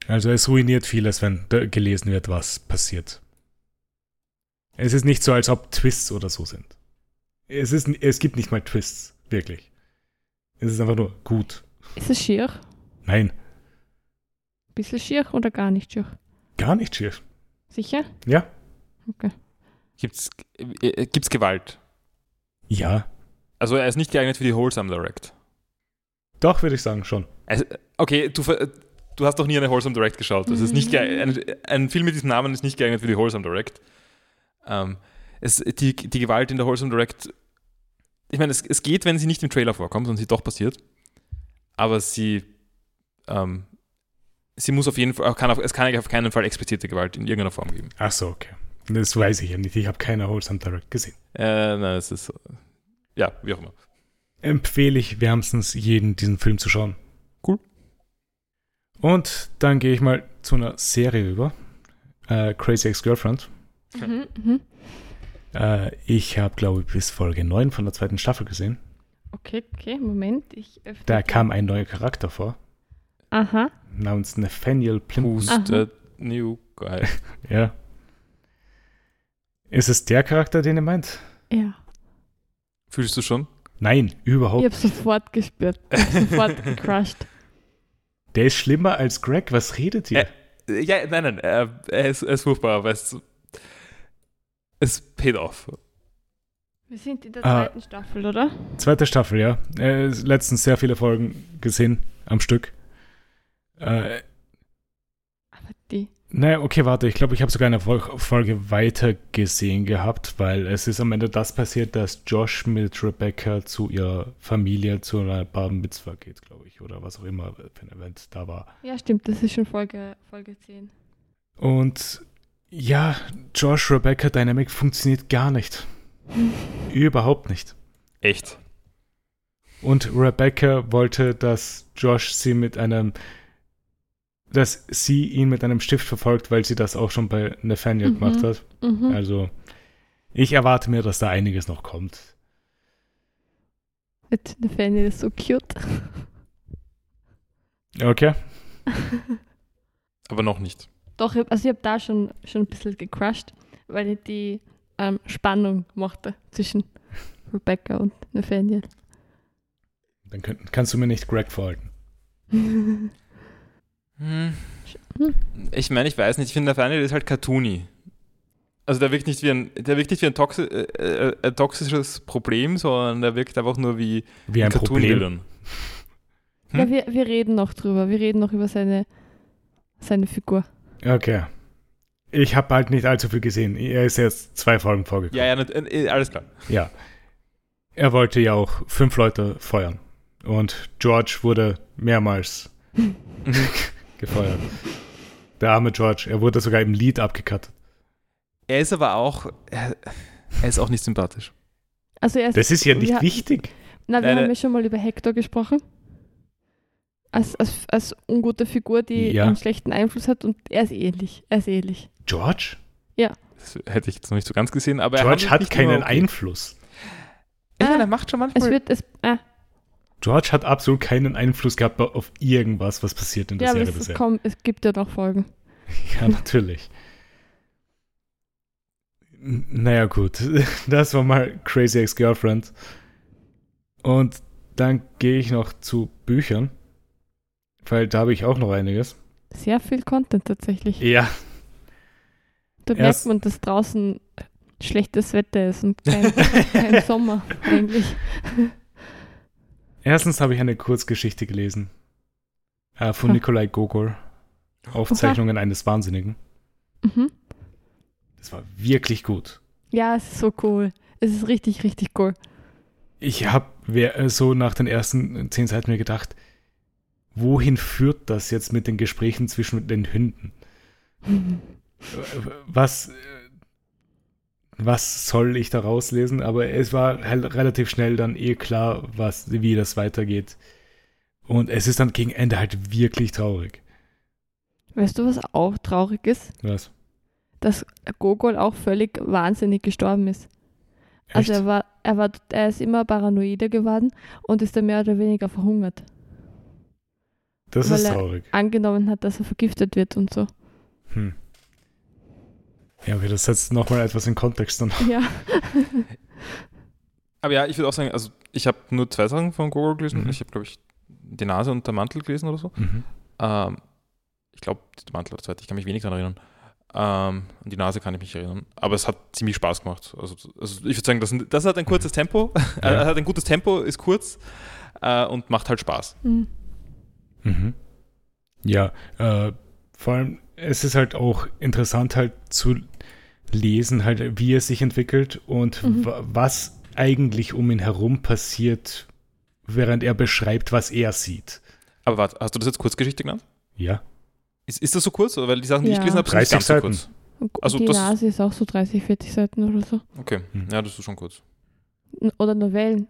Also es ruiniert vieles, wenn da gelesen wird, was passiert. Es ist nicht so, als ob Twists oder so sind. Es, ist, es gibt nicht mal Twists, wirklich. Es ist einfach nur gut. Ist es schier? Nein, Bisschen schier oder gar nicht schier? gar nicht schier. Sicher? Ja? Gibt's, äh, gibt's Gewalt? Ja. Also er ist nicht geeignet für die Wholesome Direct. Doch, würde ich sagen, schon. Also, okay, du, du hast doch nie eine Wholesome Direct geschaut. Das ist nicht ein, ein Film mit diesem Namen ist nicht geeignet für die Wholesome Direct. Ähm, es, die, die Gewalt in der Wholesome Direct, ich meine, es, es geht, wenn sie nicht im Trailer vorkommt und sie doch passiert. Aber sie, ähm, sie muss auf jeden Fall, kann auf, es kann auf keinen Fall explizite Gewalt in irgendeiner Form geben. Ach so, okay. Das weiß ich ja nicht. Ich habe keine Wholesome Direct gesehen. Äh, nein, es ist, ja, wie auch immer. Empfehle ich wärmstens jeden, diesen Film zu schauen. Cool. Und dann gehe ich mal zu einer Serie über. Äh, Crazy Ex-Girlfriend. Mhm, mhm. Äh, ich habe, glaube ich, bis Folge 9 von der zweiten Staffel gesehen. Okay, okay, Moment. Ich öffne. Da kam ein neuer Charakter vor, Aha. namens Nathaniel Plimpton. Who's Aha. the new guy? Ja. Ist es der Charakter, den ihr meint? Ja. Fühlst du schon? Nein, Ich überhaupt. habe sofort gespürt. Ich hab sofort gecrushed. Der ist schlimmer als Greg. Was redet ihr? Äh, Ja, nein, nein, er, er, ist, er ist furchtbar, aber es, es paid off. Wir sind in der Ah. zweiten Staffel, oder? Zweite Staffel, ja. Äh, letztens sehr viele Folgen gesehen am Stück. Äh. Naja, okay, warte. Ich glaube, ich habe sogar eine Fol Folge weiter gesehen gehabt, weil es ist am Ende das passiert, dass Josh mit Rebecca zu ihrer Familie zu einer Bar Mitzvah geht, glaube ich, oder was auch immer für ein Event da war. Ja, stimmt, das ist schon Folge, Folge 10. Und ja, Josh-Rebecca-Dynamic funktioniert gar nicht. Überhaupt nicht. Echt. Und Rebecca wollte, dass Josh sie mit einem, dass sie ihn mit einem Stift verfolgt, weil sie das auch schon bei Nathaniel Mhm. gemacht hat. Mhm. Also, ich erwarte mir, dass da einiges noch kommt. Mit Nathaniel ist so cute. Okay. Aber noch nicht. Doch, ich- also ich habe da schon, schon ein bisschen gecrushed, weil ich die ähm, Spannung mochte zwischen Rebecca und Nathaniel. Dann könnt, kannst du mir nicht Greg vorhalten. Hm. Ich meine, ich weiß nicht, ich finde, Nathaniel ist halt cartoony. Also der wirkt nicht wie ein, der wirkt nicht wie ein, toxi äh, äh, ein toxisches Problem, sondern der wirkt einfach nur wie Wie ein Problem. Cartoon-Bildern. Hm? Ja, wir, wir reden noch drüber. Wir reden noch über seine, seine Figur. Okay. Ich habe halt nicht allzu viel gesehen. Er ist erst zwei Folgen vorgekommen. Ja, ja, nat- äh, alles klar. Ja. Er wollte ja auch fünf Leute feuern. Und George wurde mehrmals Mhm. gefeuert. Der arme George. Er wurde sogar im Lied abgekattet. Er ist aber auch, er, er ist auch nicht sympathisch. Also er ist, Das ist ja nicht wir, wichtig. Na, wir Nein, haben ja schon mal über Hector gesprochen. Als, als, als ungute Figur, die Ja. einen schlechten Einfluss hat und er ist ähnlich. Er ist ähnlich. George? Das hätte ich jetzt noch nicht so ganz gesehen, aber er George hat keinen okay. Einfluss. Ich meine, Ah, er macht schon Es manchmal. wird, es, ah, George hat absolut keinen Einfluss gehabt auf irgendwas, was passiert in der ja, Serie es, bisher. kommt, es gibt ja noch Folgen. Ja, natürlich. N- Naja, gut. Das war mal Crazy Ex-Girlfriend. Und dann gehe ich noch zu Büchern. Weil da habe ich auch noch einiges. Sehr viel Content tatsächlich. Ja, Da erst- merkt man, dass draußen schlechtes Wetter ist und kein, kein Sommer eigentlich. Erstens habe ich eine Kurzgeschichte gelesen äh, von. Nikolai Gogol. Aufzeichnungen eines Wahnsinnigen. Mhm. Das war wirklich gut. Ja, es ist so cool. Es ist richtig, richtig cool. Ich habe so nach den ersten zehn Seiten mir gedacht, wohin führt das jetzt mit den Gesprächen zwischen den Hunden? Was, äh, was soll ich da rauslesen? Aber es war halt relativ schnell dann eh klar, was, wie das weitergeht. Und es ist dann gegen Ende halt wirklich traurig. Weißt du, was auch traurig ist? Was? Dass Gogol auch völlig wahnsinnig gestorben ist. Also Echt? er war, er war, er ist immer paranoider geworden und ist dann mehr oder weniger verhungert. das weil ist er- traurig. Angenommen hat, dass er vergiftet wird und so. Hm. Ja, okay, das setzt nochmal etwas in Kontext dann. Ja. Aber ja, ich würde auch sagen, also ich habe nur zwei Sachen von Gogol gelesen. Mhm. Ich habe, glaube ich, die Nase und der Mantel gelesen oder so. Mhm. Ähm, ich glaube, der Mantel oder der zweite, ich kann mich wenig daran erinnern. Ähm, an die Nase kann ich mich erinnern. Aber es hat ziemlich Spaß gemacht. Also, also ich würde sagen, das, das hat ein kurzes Tempo. Ja. Er hat ein gutes Tempo, ist kurz äh, und macht halt Spaß. Hm. Mhm. Ja, äh, vor allem, es ist halt auch interessant halt zu lesen, halt, wie es sich entwickelt und Mhm. wa- was eigentlich um ihn herum passiert, während er beschreibt, was er sieht. Aber warte, hast du das jetzt Kurzgeschichte genannt? Ja. Ist, ist das so kurz? Oder Weil die Sachen, die ich Ja. gelesen habe, sind nicht 30 ganz so Seiten. kurz. Und Also die das- Nase ist auch so 30, 40 Seiten oder so. Okay, Hm. ja, das ist schon kurz. Oder Novellen.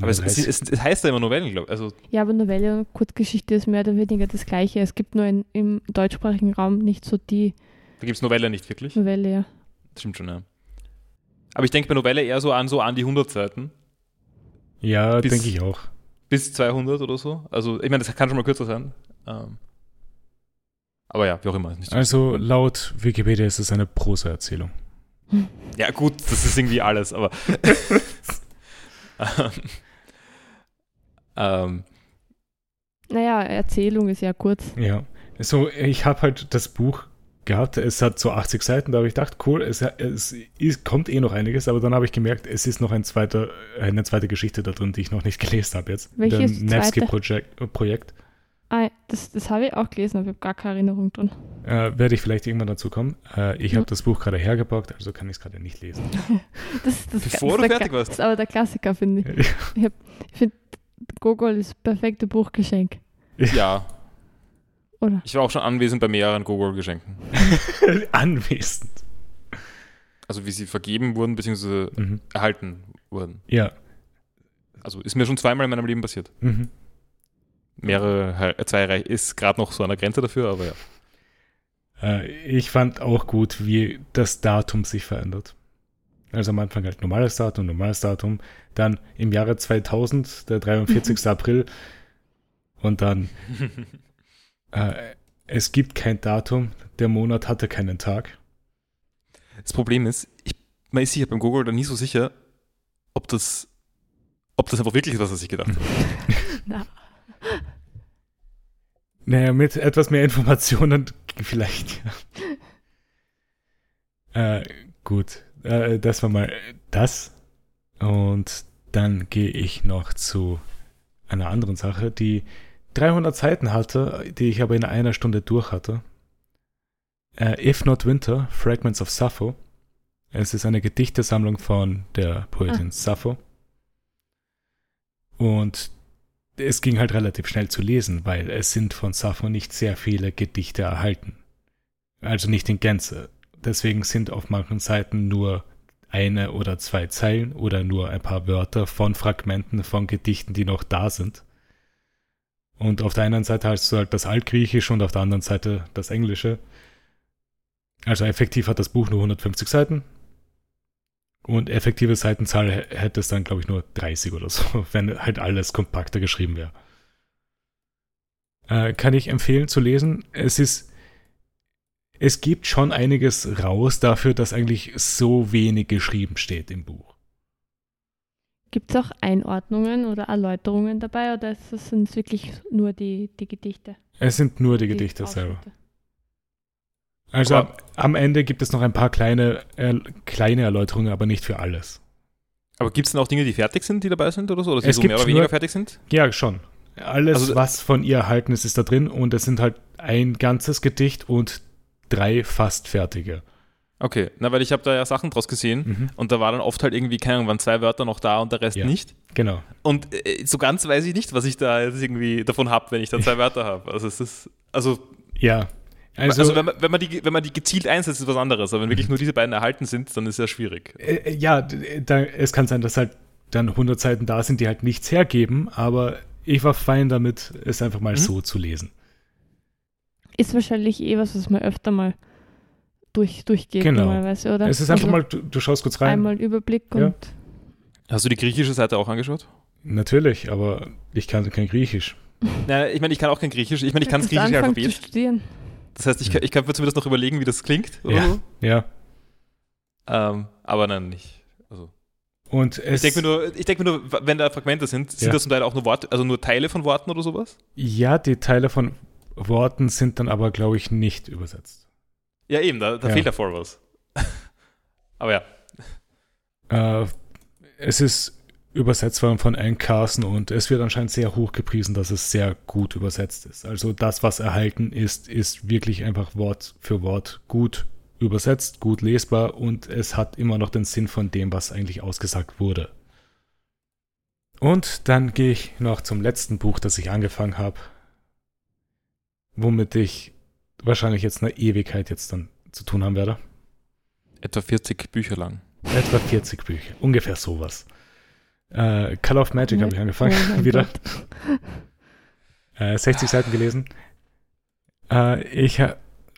Aber es, es, heißt- es, es heißt ja immer Novellen, glaube ich. Also, Ja, aber Novelle und Kurzgeschichte ist mehr oder weniger das Gleiche. Es gibt nur in, im deutschsprachigen Raum nicht so die da gibt es Novelle nicht wirklich. Novelle, ja. Das stimmt schon, ja. Aber ich denke bei Novelle eher so an, so an die 100 Seiten. ja, denke ich auch. Bis 200 oder so. Also, ich meine, das kann schon mal kürzer sein. Ähm, aber ja, wie auch immer. Ist nicht so Also laut Wikipedia ist es eine Prosa-Erzählung. Ja, gut, das ist irgendwie alles, aber. ähm, ähm, Naja, Erzählung ist ja kurz. Ja. So, ich habe halt das Buch gehabt. Es hat so 80 Seiten, da habe ich gedacht, cool, es, es ist, kommt eh noch einiges, aber dann habe ich gemerkt, es ist noch ein zweiter, eine zweite Geschichte da drin, die ich noch nicht gelesen habe jetzt. Welche Das ist die zweite? Nevsky-Projekt. Projekt. Ah, das, das habe ich auch gelesen, aber ich habe gar keine Erinnerung dran. Äh, Werde ich vielleicht irgendwann dazu kommen. Äh, ich Ja. habe das Buch gerade hergebracht, also kann ich es gerade nicht lesen. Das, das, Bevor das du fertig warst. Das ist aber der Klassiker, finde ich. Ich, hab, ich finde, Gogol ist das perfekte Buchgeschenk. ja, Oder? ich war auch schon anwesend bei mehreren Gogol-Geschenken. Anwesend. Also, wie sie vergeben wurden, beziehungsweise Mhm. erhalten wurden. Ja. Also, ist mir schon zweimal in meinem Leben passiert. Mhm. Mehrere, äh, zwei rei- ist gerade noch so an der Grenze dafür, aber ja. Äh, ich fand auch gut, wie das Datum sich verändert. Also am Anfang halt normales Datum, normales Datum. Dann im Jahre 2000, der 43. April. Und dann, äh, es gibt kein Datum, der Monat hatte keinen Tag. Das Problem ist, ich, man ist sich ja beim Google da nie so sicher, ob das, ob das einfach wirklich ist, was er sich gedacht hat. Na, Naja, mit etwas mehr Informationen vielleicht. Ja. Äh, gut, äh, das war mal das. Und dann gehe ich noch zu einer anderen Sache, die 300 Seiten hatte, die ich aber in einer Stunde durch hatte. Äh, If Not Winter, Fragments of Sappho. Es ist eine Gedichtesammlung von der Poetin Sappho. Und es ging halt relativ schnell zu lesen, weil es sind von Sappho nicht sehr viele Gedichte erhalten. Also nicht in Gänze. Deswegen sind auf manchen Seiten nur eine oder zwei Zeilen oder nur ein paar Wörter von Fragmenten von Gedichten, die noch da sind. Und auf der einen Seite hast du halt das Altgriechische und auf der anderen Seite das Englische. Also effektiv hat das Buch nur 150 Seiten. Und effektive Seitenzahl hä- hätte es dann, glaube ich, nur 30 oder so, wenn halt alles kompakter geschrieben wäre. Äh, kann ich empfehlen zu lesen. Es ist, es gibt schon einiges raus dafür, dass eigentlich so wenig geschrieben steht im Buch. Gibt es auch Einordnungen oder Erläuterungen dabei oder ist das, sind es wirklich nur die, die Gedichte? Es sind nur die die Gedichte selber. Also am, Aber- am Ende gibt es noch ein paar kleine, äh, kleine Erläuterungen, aber nicht für alles. Aber gibt es denn auch Dinge, die fertig sind, die dabei sind oder so? Oder die Es so gibt mehr oder weniger nur- fertig sind? Ja, schon. Alles, Also- was von ihr erhalten ist, ist da drin und es sind halt ein ganzes Gedicht und drei fast fertige. Okay, na, weil ich habe da ja Sachen draus gesehen Mhm. und da war dann oft halt irgendwie, keine Ahnung, waren zwei Wörter noch da und der Rest Ja. nicht. Genau. Und äh, so ganz weiß ich nicht, was ich da jetzt irgendwie davon habe, wenn ich da zwei Wörter habe. Also es ist, also, Ja. also, Also, wenn, man, wenn, man die, wenn man die gezielt einsetzt, ist was anderes. Aber wenn wirklich nur diese beiden erhalten sind, dann ist es ja schwierig. äh, ja, d- da, es kann sein, dass halt dann 100 Seiten da sind, die halt nichts hergeben, aber ich war fein damit, es einfach mal Mhm. so zu lesen. Ist wahrscheinlich eh was, was man öfter mal durch, durchgeht Genau. normalerweise, oder? Es ist einfach Also mal, du, du schaust kurz rein. einmal Überblick Ja. und Hast du die griechische Seite auch angeschaut? Natürlich, aber ich kann kein Griechisch. Nein, ich meine, ich kann auch kein Griechisch. Ich meine, ich kann das griechische anfangen zu Alphabet. studieren. Das heißt, ich, kann- ich kann mir zumindest noch überlegen, wie das klingt. Oder Ja. Ja. Ähm, aber nein, nicht. Also, Und ich denke mir, nur, ich denk mir nur, wenn da Fragmente sind, sind Ja. das zum Teil auch nur Worte, also nur Teile von Worten oder sowas? ja, die Teile von Worten sind dann aber, glaube ich, nicht übersetzt. Ja, eben, da, da Ja. fehlt davor was. aber ja. Äh, es ist übersetzt worden von Ann Carson und es wird anscheinend sehr hoch gepriesen, dass es sehr gut übersetzt ist. Also das, was erhalten ist, ist wirklich einfach Wort für Wort gut übersetzt, gut lesbar und es hat immer noch den Sinn von dem, was eigentlich ausgesagt wurde. Und dann gehe ich noch zum letzten Buch, das ich angefangen habe, womit ich wahrscheinlich jetzt eine Ewigkeit jetzt dann zu tun haben werde. Etwa 40 Bücher lang. Etwa 40 Bücher, ungefähr sowas. Äh, Call of Magic habe ich angefangen, Oh wieder. Äh, 60 Seiten gelesen. Äh, ich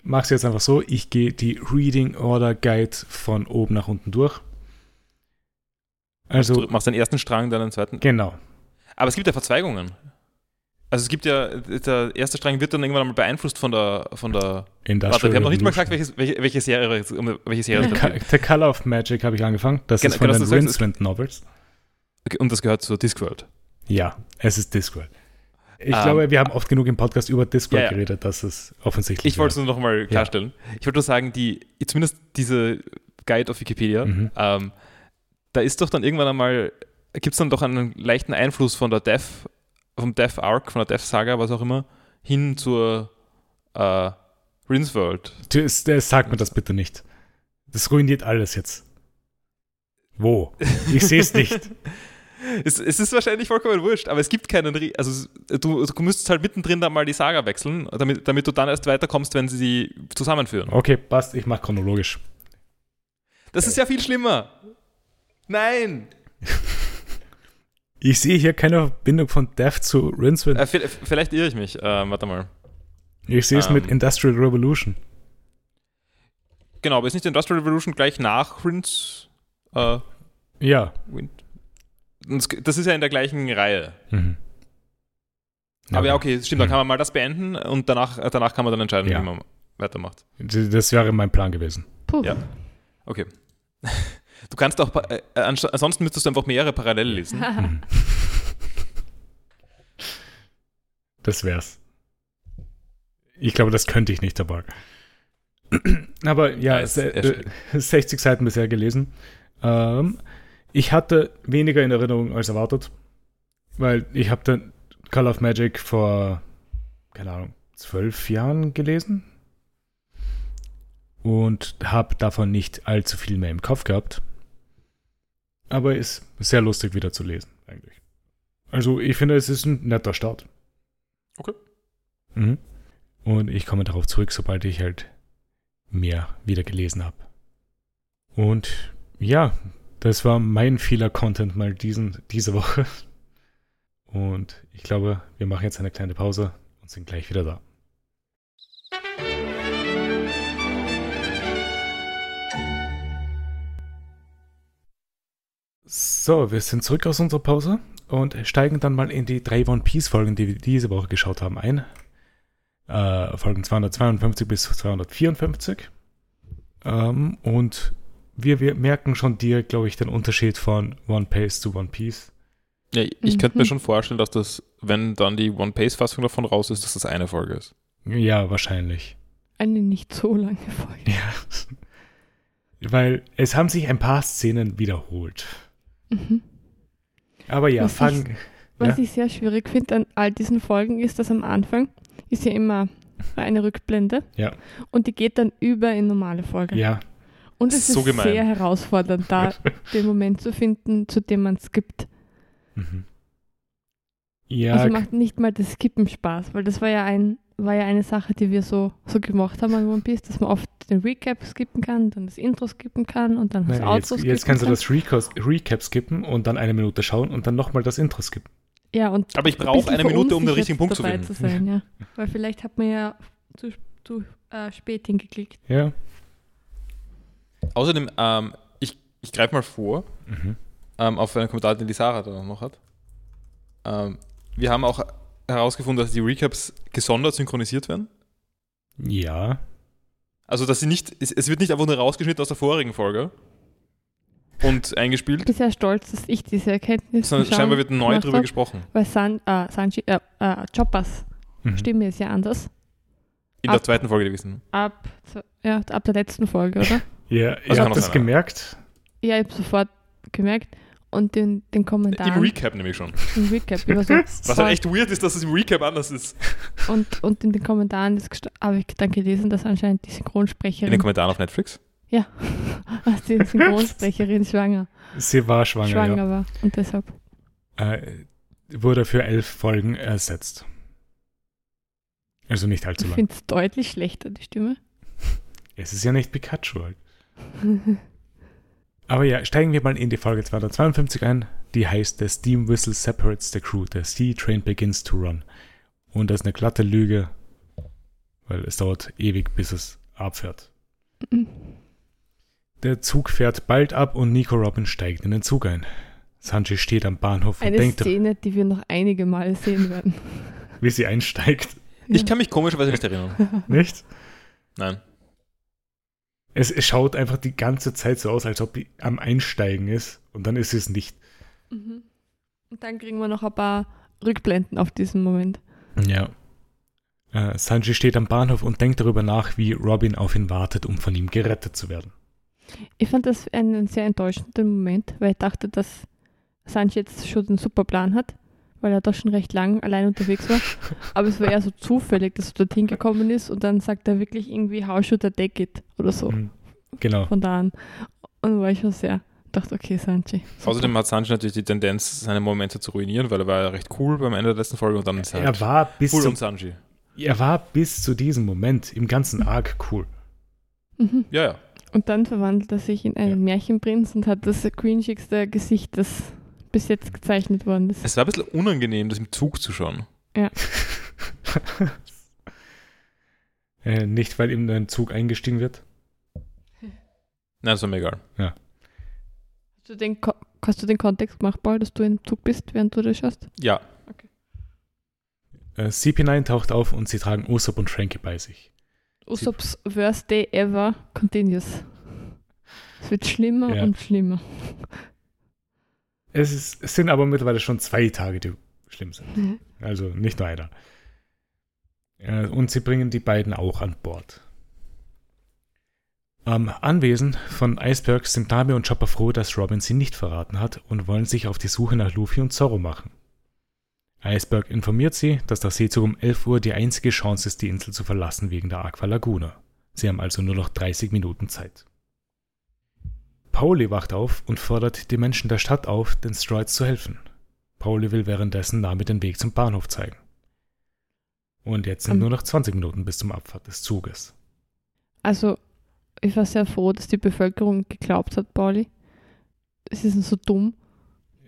mache es jetzt einfach so, ich gehe die Reading Order Guide von oben nach unten durch. Also, du machst den ersten Strang, dann den zweiten. genau. Aber es gibt ja Verzweigungen. Also es gibt ja, der erste Strang wird dann irgendwann mal beeinflusst von der, von der Industrial Warte, wir haben noch nicht mal gesagt, welches, welche, welche Serie, um welche Serie es The da Ca- geht. The Color of Magic habe ich angefangen. Das Genau, ist von genau, den das Rincewind Novels. Okay, Und das gehört zur Discworld. Ja, es ist Discworld. Ich Ähm, glaube, wir haben oft genug im Podcast über Discworld Ja, ja. geredet, dass es offensichtlich Ich wollte es nur noch mal klarstellen. Ich wollte nur sagen, die, zumindest diese Guide auf Wikipedia, Mhm. ähm, da ist doch dann irgendwann einmal, gibt es dann doch einen leichten Einfluss von der Death, vom Death Arc, von der Death Saga, was auch immer, hin zur äh. Das, das, sag mir das bitte nicht. Das ruiniert alles jetzt. Wo? Ich sehe es nicht. Es, es ist wahrscheinlich vollkommen wurscht, aber es gibt keinen, Rie- also du, du müsstest halt mittendrin dann mal die Saga wechseln, damit, damit du dann erst weiterkommst, wenn sie sie zusammenführen. Okay, passt, ich mache chronologisch. Das ist ja viel schlimmer. Nein! Ich sehe hier keine Verbindung von Death zu Rincewind. Äh, vi- vielleicht irre ich mich. Ähm, warte mal. Ich sehe es mit ähm. Industrial Revolution. Genau, aber ist nicht Industrial Revolution gleich nach Rince? Äh, Ja. Wind? Das das ist ja in der gleichen Reihe. Mhm. Aber ja, okay, stimmt, dann Mhm. kann man mal das beenden und danach, äh, danach kann man dann entscheiden, Ja. wie man weitermacht. Das wäre mein Plan gewesen. Puh. Ja. Okay. Du kannst auch, äh, ansonsten müsstest du einfach mehrere parallel lesen. Mhm. Das wär's. Ich glaube, das könnte ich nicht, aber. aber ja, Ja, ist se- sehr schön. äh, 60 Seiten bisher gelesen. Ähm, ich hatte weniger in Erinnerung als erwartet, weil ich habe dann Call of Magic vor, keine Ahnung, zwölf Jahren gelesen und habe davon nicht allzu viel mehr im Kopf gehabt. Aber ist sehr lustig wieder zu lesen, eigentlich. Also ich finde, es ist ein netter Start. Okay. Mhm. Und ich komme darauf zurück, sobald ich halt mehr wieder gelesen habe. Und ja, das war mein vieler Content mal diesen, diese Woche. Und ich glaube, wir machen jetzt eine kleine Pause und sind gleich wieder da. So, wir sind zurück aus unserer Pause und steigen dann mal in die drei One Piece Folgen, die wir diese Woche geschaut haben, ein. Äh, Folgen 252 bis 254. Ähm, und wir, wir merken schon dir, glaube ich, den Unterschied von One Piece zu One Piece. Ja, ich könnte mir Mhm. schon vorstellen, dass das, wenn dann die One-Pace-Fassung davon raus ist, dass das eine Folge ist. Ja, wahrscheinlich. Eine nicht so lange Folge. Ja. Weil es haben sich ein paar Szenen wiederholt. Mhm. Aber ja, Was fang. Was Ja. ich sehr schwierig finde an all diesen Folgen ist, dass am Anfang ist ja immer eine Rückblende. Ja. Und die geht dann über in normale Folge. Ja, Und es So ist gemein. sehr herausfordernd, da den Moment zu finden, zu dem man skippt. mhm. ja, also macht nicht mal das Skippen Spaß, weil das war ja ein war ja eine Sache, die wir so, so gemacht haben an One Piece, dass man oft den Recap skippen kann, dann das Intro skippen kann und dann das nein, Outro jetzt, skippen jetzt kannst du das Recap skippen und dann eine Minute schauen und dann nochmal das Intro skippen. Ja, und Aber ich brauche eine Minute, um den richtigen Punkt zu finden. Zu sein, ja. Weil vielleicht hat man ja zu, zu äh, spät hingeklickt. Ja. Außerdem, ähm, ich, ich greife mal vor Mhm. ähm, auf einen Kommentar, den die Sarah da noch hat. Ähm, wir haben auch herausgefunden, dass die Recaps gesondert synchronisiert werden. Ja. Also, dass sie nicht, es, es wird nicht einfach nur rausgeschnitten aus der vorigen Folge und Ich eingespielt, bin sehr stolz, dass ich diese Erkenntnis sondern scheinbar wird neu drüber hab, gesprochen. Weil San, äh, Sanji, äh, äh, Choppas Mhm. Stimme ist ja anders. In der Ab- zweiten Folge gewesen. Ab, ja, ab der letzten Folge, oder? Ja, Also habt auch das sein, gemerkt. ja, ich habe sofort gemerkt. Und den, den Kommentar Im Recap nämlich schon. im Recap. Ich war so, Was voll- halt echt weird ist, dass es im Recap anders ist. und, und in den Kommentaren habe ich dann gelesen, dass anscheinend die In Synchronsprecherin, den Kommentaren auf Netflix. dass die Synchronsprecherin schwanger, Sie war schwanger, schwanger war. Und deshalb. ja. Äh, wurde für elf Folgen ersetzt. Also nicht allzu Ich lang. finde es deutlich schlechter, die Stimme. Es ist ja nicht Pikachu halt. Aber ja, steigen wir mal in die Folge 252 ein. Die heißt The Steam Whistle Separates the Crew. The Sea Train Begins to Run. Und das ist eine glatte Lüge, weil es dauert ewig, bis es abfährt. Der Zug fährt bald ab und Nico Robin steigt in den Zug ein. Sanji steht am Bahnhof und Eine denkt, Szene, die wir noch einige Male sehen werden. wie sie einsteigt. Ich kann mich komischerweise nicht erinnern. Nicht? Nein. Es, es schaut einfach die ganze Zeit so aus, als ob die am Einsteigen ist und dann ist es nicht. Mhm. Und dann kriegen wir noch ein paar Rückblenden auf diesen Moment. Ja. Äh, Sanji steht am Bahnhof und denkt darüber nach, wie Robin auf ihn wartet, um von ihm gerettet zu werden. Ich fand das einen sehr enttäuschenden Moment, weil ich dachte, dass Sanji jetzt schon einen super Plan hat, weil er doch schon recht lang allein unterwegs war. Aber es war eher so zufällig, dass er dorthin gekommen ist und dann sagt er wirklich irgendwie, how should I take it? Oder so, Mhm. Genau. von da an. Und war ich schon sehr, dachte, okay, Sanji. super. Außerdem hat Sanji natürlich die Tendenz, seine Momente zu ruinieren, weil er war ja recht cool beim Ende der letzten Folge und dann ist er Er halt war bis cool zum, und Sanji. er war bis zu diesem Moment im ganzen Arc cool. Mhm. Ja, ja. Und dann verwandelt er sich in einen Ja. Märchenprinz und hat das cringigste Gesicht, das bis jetzt gezeichnet worden ist. Es war ein bisschen unangenehm, das im Zug zu schauen. äh, nicht, weil ihm ein Zug eingestiegen wird. Nein, das war mir egal. Hast du den, Ko- hast du den Kontext gemacht, Paul, dass du im Zug bist, während du das schaust? Ja, Äh, CP9 taucht auf und sie tragen Usopp und Frankie bei sich. Usopp's worst day ever continues. Es wird schlimmer Ja. und schlimmer. Es, ist, es sind aber mittlerweile schon zwei Tage, die schlimm sind. Mhm. Also nicht nur einer. Und sie bringen die beiden auch an Bord. Am Anwesen von Iceberg sind Nami und Chopper froh, dass Robin sie nicht verraten hat und wollen sich auf die Suche nach Luffy und Zorro machen. Iceberg informiert sie, dass der Seezug um 11 Uhr die einzige Chance ist, die Insel zu verlassen wegen der Aqua Laguna. Sie haben also nur noch 30 Minuten Zeit. Pauli wacht auf und fordert die Menschen der Stadt auf, den Stroids zu helfen. Pauli will währenddessen Nami den Weg zum Bahnhof zeigen. Und jetzt sind Ähm. nur noch 20 Minuten bis zum Abfahrt des Zuges. Also, ich war sehr froh, dass die Bevölkerung geglaubt hat, Pauli. Es ist so dumm,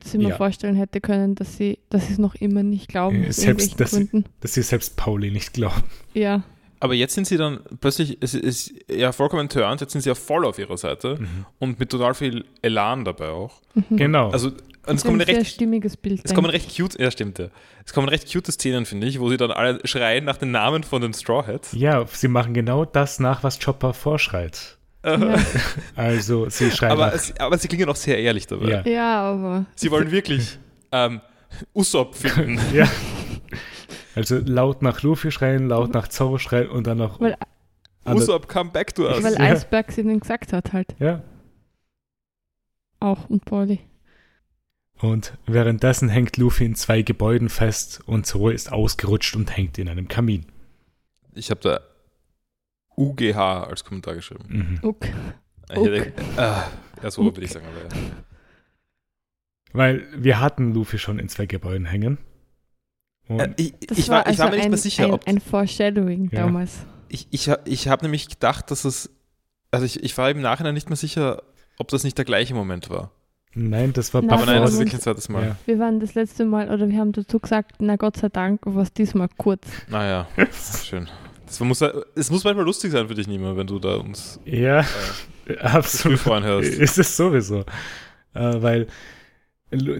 dass ich mir Ja. vorstellen hätte können, dass sie, dass sie es noch immer nicht glauben, Äh, selbst irgendwelchen das- Gründen. Dass sie selbst Pauli nicht glauben. Ja, aber jetzt sind sie dann plötzlich, es ist ja vollkommen turnt, jetzt sind sie ja voll auf ihrer Seite und mit total viel Elan dabei auch. mhm. Genau. Also, und es kommen sehr recht stimmiges Bild. Es kommen recht cute, ja stimmt, ja. Es kommen recht cute Szenen, finde ich, wo sie dann alle schreien nach den Namen von den Straw Hats. ja, sie machen genau das nach, was Chopper vorschreit. Ja. Also sie schreien aber, nach, es, aber sie klingen auch sehr ehrlich dabei. Ja. ja, aber. Sie wollen wirklich ähm, Usopp finden. ja. Also laut nach Luffy schreien, laut nach Zorro schreien und dann noch Weil- Usopp, come back to us. Weil Ja. Iceberg es ihnen gesagt hat, halt. Ja, Auch und Pauli. Und währenddessen hängt Luffy in zwei Gebäuden fest und Zoro ist ausgerutscht und hängt in einem Kamin. Ich habe da UGH als Kommentar geschrieben. Mhm. Okay. Ich hätte- Ah, ja, so würde ich sagen. Aber ja. Weil wir hatten Luffy schon in zwei Gebäuden hängen. Äh, ich, Das ich, war, ich war also mir nicht ein, mehr sicher, ein, ob. ein Foreshadowing Ja. damals. Ich, ich, ich habe nämlich gedacht, dass es. Also ich, ich war im Nachhinein nicht mehr sicher, ob das nicht der gleiche Moment war. nein, das war Na, Aber nein, das ist wirklich ein zweites Mal. Ja. Wir waren das letzte Mal, oder wir haben dazu gesagt, na Gott sei Dank, war es diesmal kurz. Naja, schön. Das muss, es muss manchmal lustig sein für dich, Nima, wenn du da uns Ja, äh, das absolut. Ist es sowieso. Äh, weil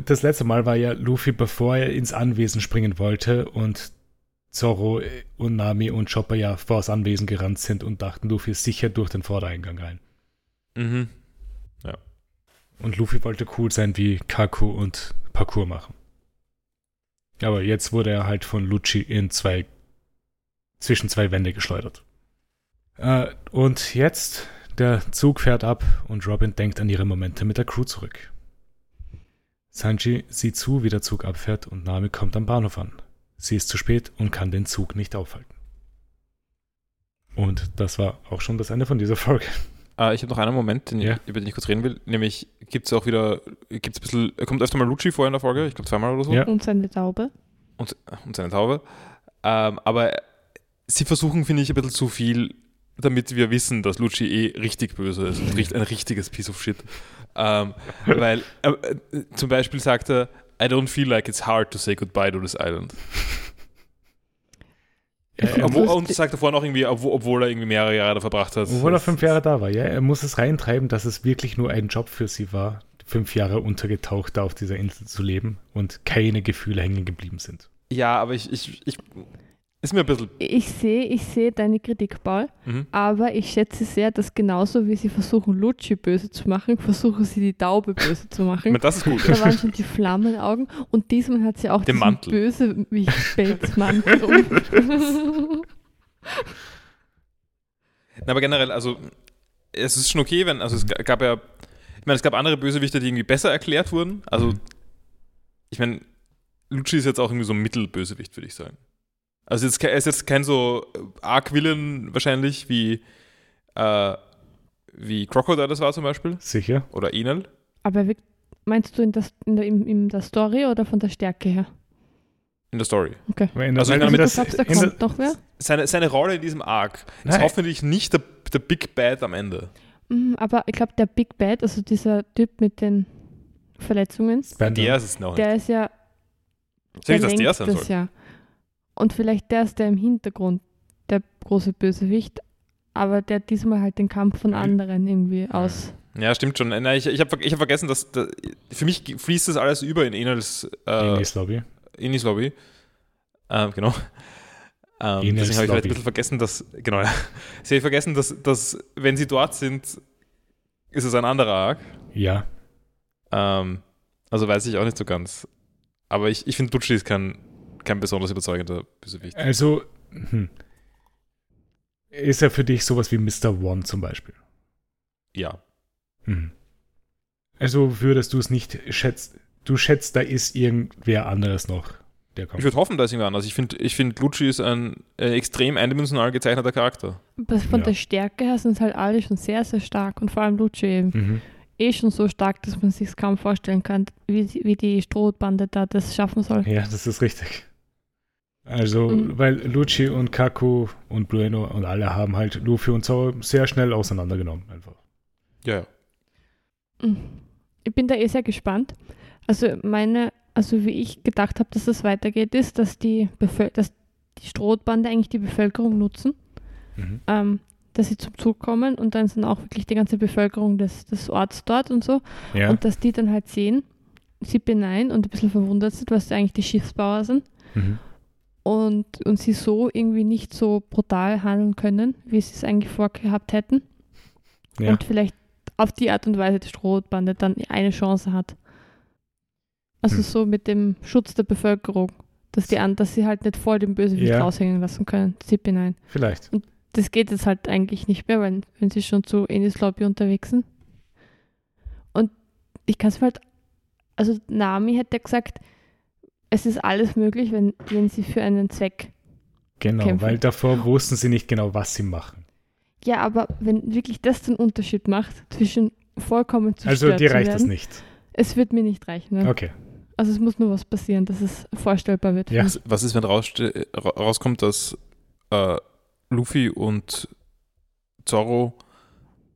das letzte Mal war ja Luffy, bevor er ins Anwesen springen wollte und Zorro äh, und Nami und Chopper ja vor das Anwesen gerannt sind und dachten, Luffy ist sicher durch den Vordereingang rein. Mhm. Und Luffy wollte cool sein wie Kaku und Parkour machen. Aber jetzt wurde er halt von Lucci in zwei, zwischen zwei Wände geschleudert. Äh, und jetzt, der Zug fährt ab und Robin denkt an ihre Momente mit der Crew zurück. Sanji sieht zu, wie der Zug abfährt und Nami kommt am Bahnhof an. Sie ist zu spät und kann den Zug nicht aufhalten. Und das war auch schon das Ende von dieser Folge. Äh, ich habe noch einen Moment, den Ja. ich, über den ich kurz reden will. Nämlich gibt es auch wieder, gibt's ein bisschen, kommt öfter mal Lucci vor in der Folge, ich glaube zweimal oder so. Ja. Und seine Taube. und, und seine Taube. Ähm, aber sie versuchen, finde ich, ein bisschen zu viel, damit wir wissen, dass Lucci eh richtig böse ist und ein richtiges Piece of Shit. Ähm, weil äh, äh, zum Beispiel sagt er, I don't feel like it's hard to say goodbye to this island. Er, er, Obwohl, und sagt davor noch irgendwie, obwohl, obwohl er irgendwie mehrere Jahre da verbracht hat. Obwohl er fünf Jahre da war, ja. Er muss es reintreiben, dass es wirklich nur ein Job für sie war, fünf Jahre untergetaucht da auf dieser Insel zu leben und keine Gefühle hängen geblieben sind. Ja, aber ich, ich, ich ist mir ein bisschen. Ich sehe, ich sehe deine Kritik, Paul, Mhm. aber ich schätze sehr, dass genauso wie sie versuchen, Lucci böse zu machen, versuchen sie die Taube böse zu machen. das ist gut. Da waren schon die Flammenaugen und diesmal hat sie auch Den Mantel. Bösewicht-Pelzmantel um. Na, aber generell, also es ist schon okay, wenn, also es ga- gab ja, ich meine, es gab andere Bösewichte, die irgendwie besser erklärt wurden. Also, Mhm. ich meine, Lucci ist jetzt auch irgendwie so ein Mittelbösewicht, würde ich sagen. Also jetzt, er ist jetzt kein so Arc-Villain wahrscheinlich wie, äh, wie Crocodile das war zum Beispiel. Sicher? Oder Enel. Aber wie, meinst du in, das, in, der, in, in der Story oder von der Stärke her? In der Story. Okay. Weil in der- Also in du glaubst, da der- kommt noch wer? Seine, seine Rolle in diesem Arc ist Nein. hoffentlich nicht der, der Big Bad am Ende. Mm, Aber ich glaube, der Big Bad, also dieser Typ mit den Verletzungen, Bender. Der ist es noch nicht. der ist ja. Ich nicht, dass der sein das soll. ja. Und vielleicht der ist der im Hintergrund, der große Bösewicht, aber der diesmal halt den Kampf von Mhm. anderen irgendwie aus. Ja, stimmt schon. Nein, ich ich habe ich hab vergessen, dass da, für mich fließt das alles über in Enels äh, Enis Lobby. Enis Lobby. Ähm, genau. Ähm, deswegen habe ich vielleicht ein bisschen vergessen, dass, genau, ja. Sie habe vergessen, dass, dass, wenn sie dort sind, ist es ein anderer Arc. Ja. Ähm, also weiß ich auch nicht so ganz. Aber ich, ich finde, Lucci ist kein, kein besonders überzeugender Bösewicht. Also, hm. ist er für dich sowas wie Mr. One zum Beispiel? Ja. Mhm. Also würdest du es nicht schätzen, du schätzt, da ist irgendwer anderes noch, der Ich kommt. würde hoffen, da ist irgendwer anders. Ich finde, ich find, Lucci ist ein äh, extrem eindimensional gezeichneter Charakter. Von Ja. der Stärke her sind halt alle schon sehr, sehr stark und vor allem Lucci eben. Mhm. Eh schon so stark, dass man sich kaum vorstellen kann, wie, wie die Strohbande da das schaffen soll. Ja, das ist richtig. Also, Mhm. weil Lucci und Kaku und Bruno und alle haben halt Luffy und Zoro sehr schnell auseinandergenommen einfach. Ja, ja. Mm. Ich bin da eh sehr gespannt. Also meine, also wie ich gedacht habe, dass das weitergeht, ist, dass die, Bevöl dass die Strohbande eigentlich die Bevölkerung nutzen, Mhm. ähm, dass sie zum Zug kommen und dann sind auch wirklich die ganze Bevölkerung des, des Orts dort und so. Ja, Und dass die dann halt sehen, sie beneien und ein bisschen verwundert sind, was eigentlich die Schiffsbauer sind. mhm. Und, und sie so irgendwie nicht so brutal handeln können, wie sie es eigentlich vorgehabt hätten. ja. und vielleicht auf die Art und Weise die Strohbande dann eine Chance hat. Also Hm. so mit dem Schutz der Bevölkerung, dass die an, dass sie halt nicht voll den Bösewicht Ja. raushängen lassen können. Zip hinein. vielleicht. Das geht jetzt halt eigentlich nicht mehr, weil wenn sie schon zu Enis Lobby unterwegs sind. Und ich kann es mir halt Also Nami hätte gesagt, es ist alles möglich, wenn, wenn sie für einen Zweck. Genau, Kämpfen. weil davor wussten sie nicht genau, was sie machen. Ja, aber wenn wirklich das den Unterschied macht zwischen vollkommen zu Also dir reicht das nicht. Es wird mir nicht reichen. Ne? Okay. Also es muss nur was passieren, dass es vorstellbar wird. Ja. Was, ist, wenn ra- rauskommt, dass äh, Luffy und Zorro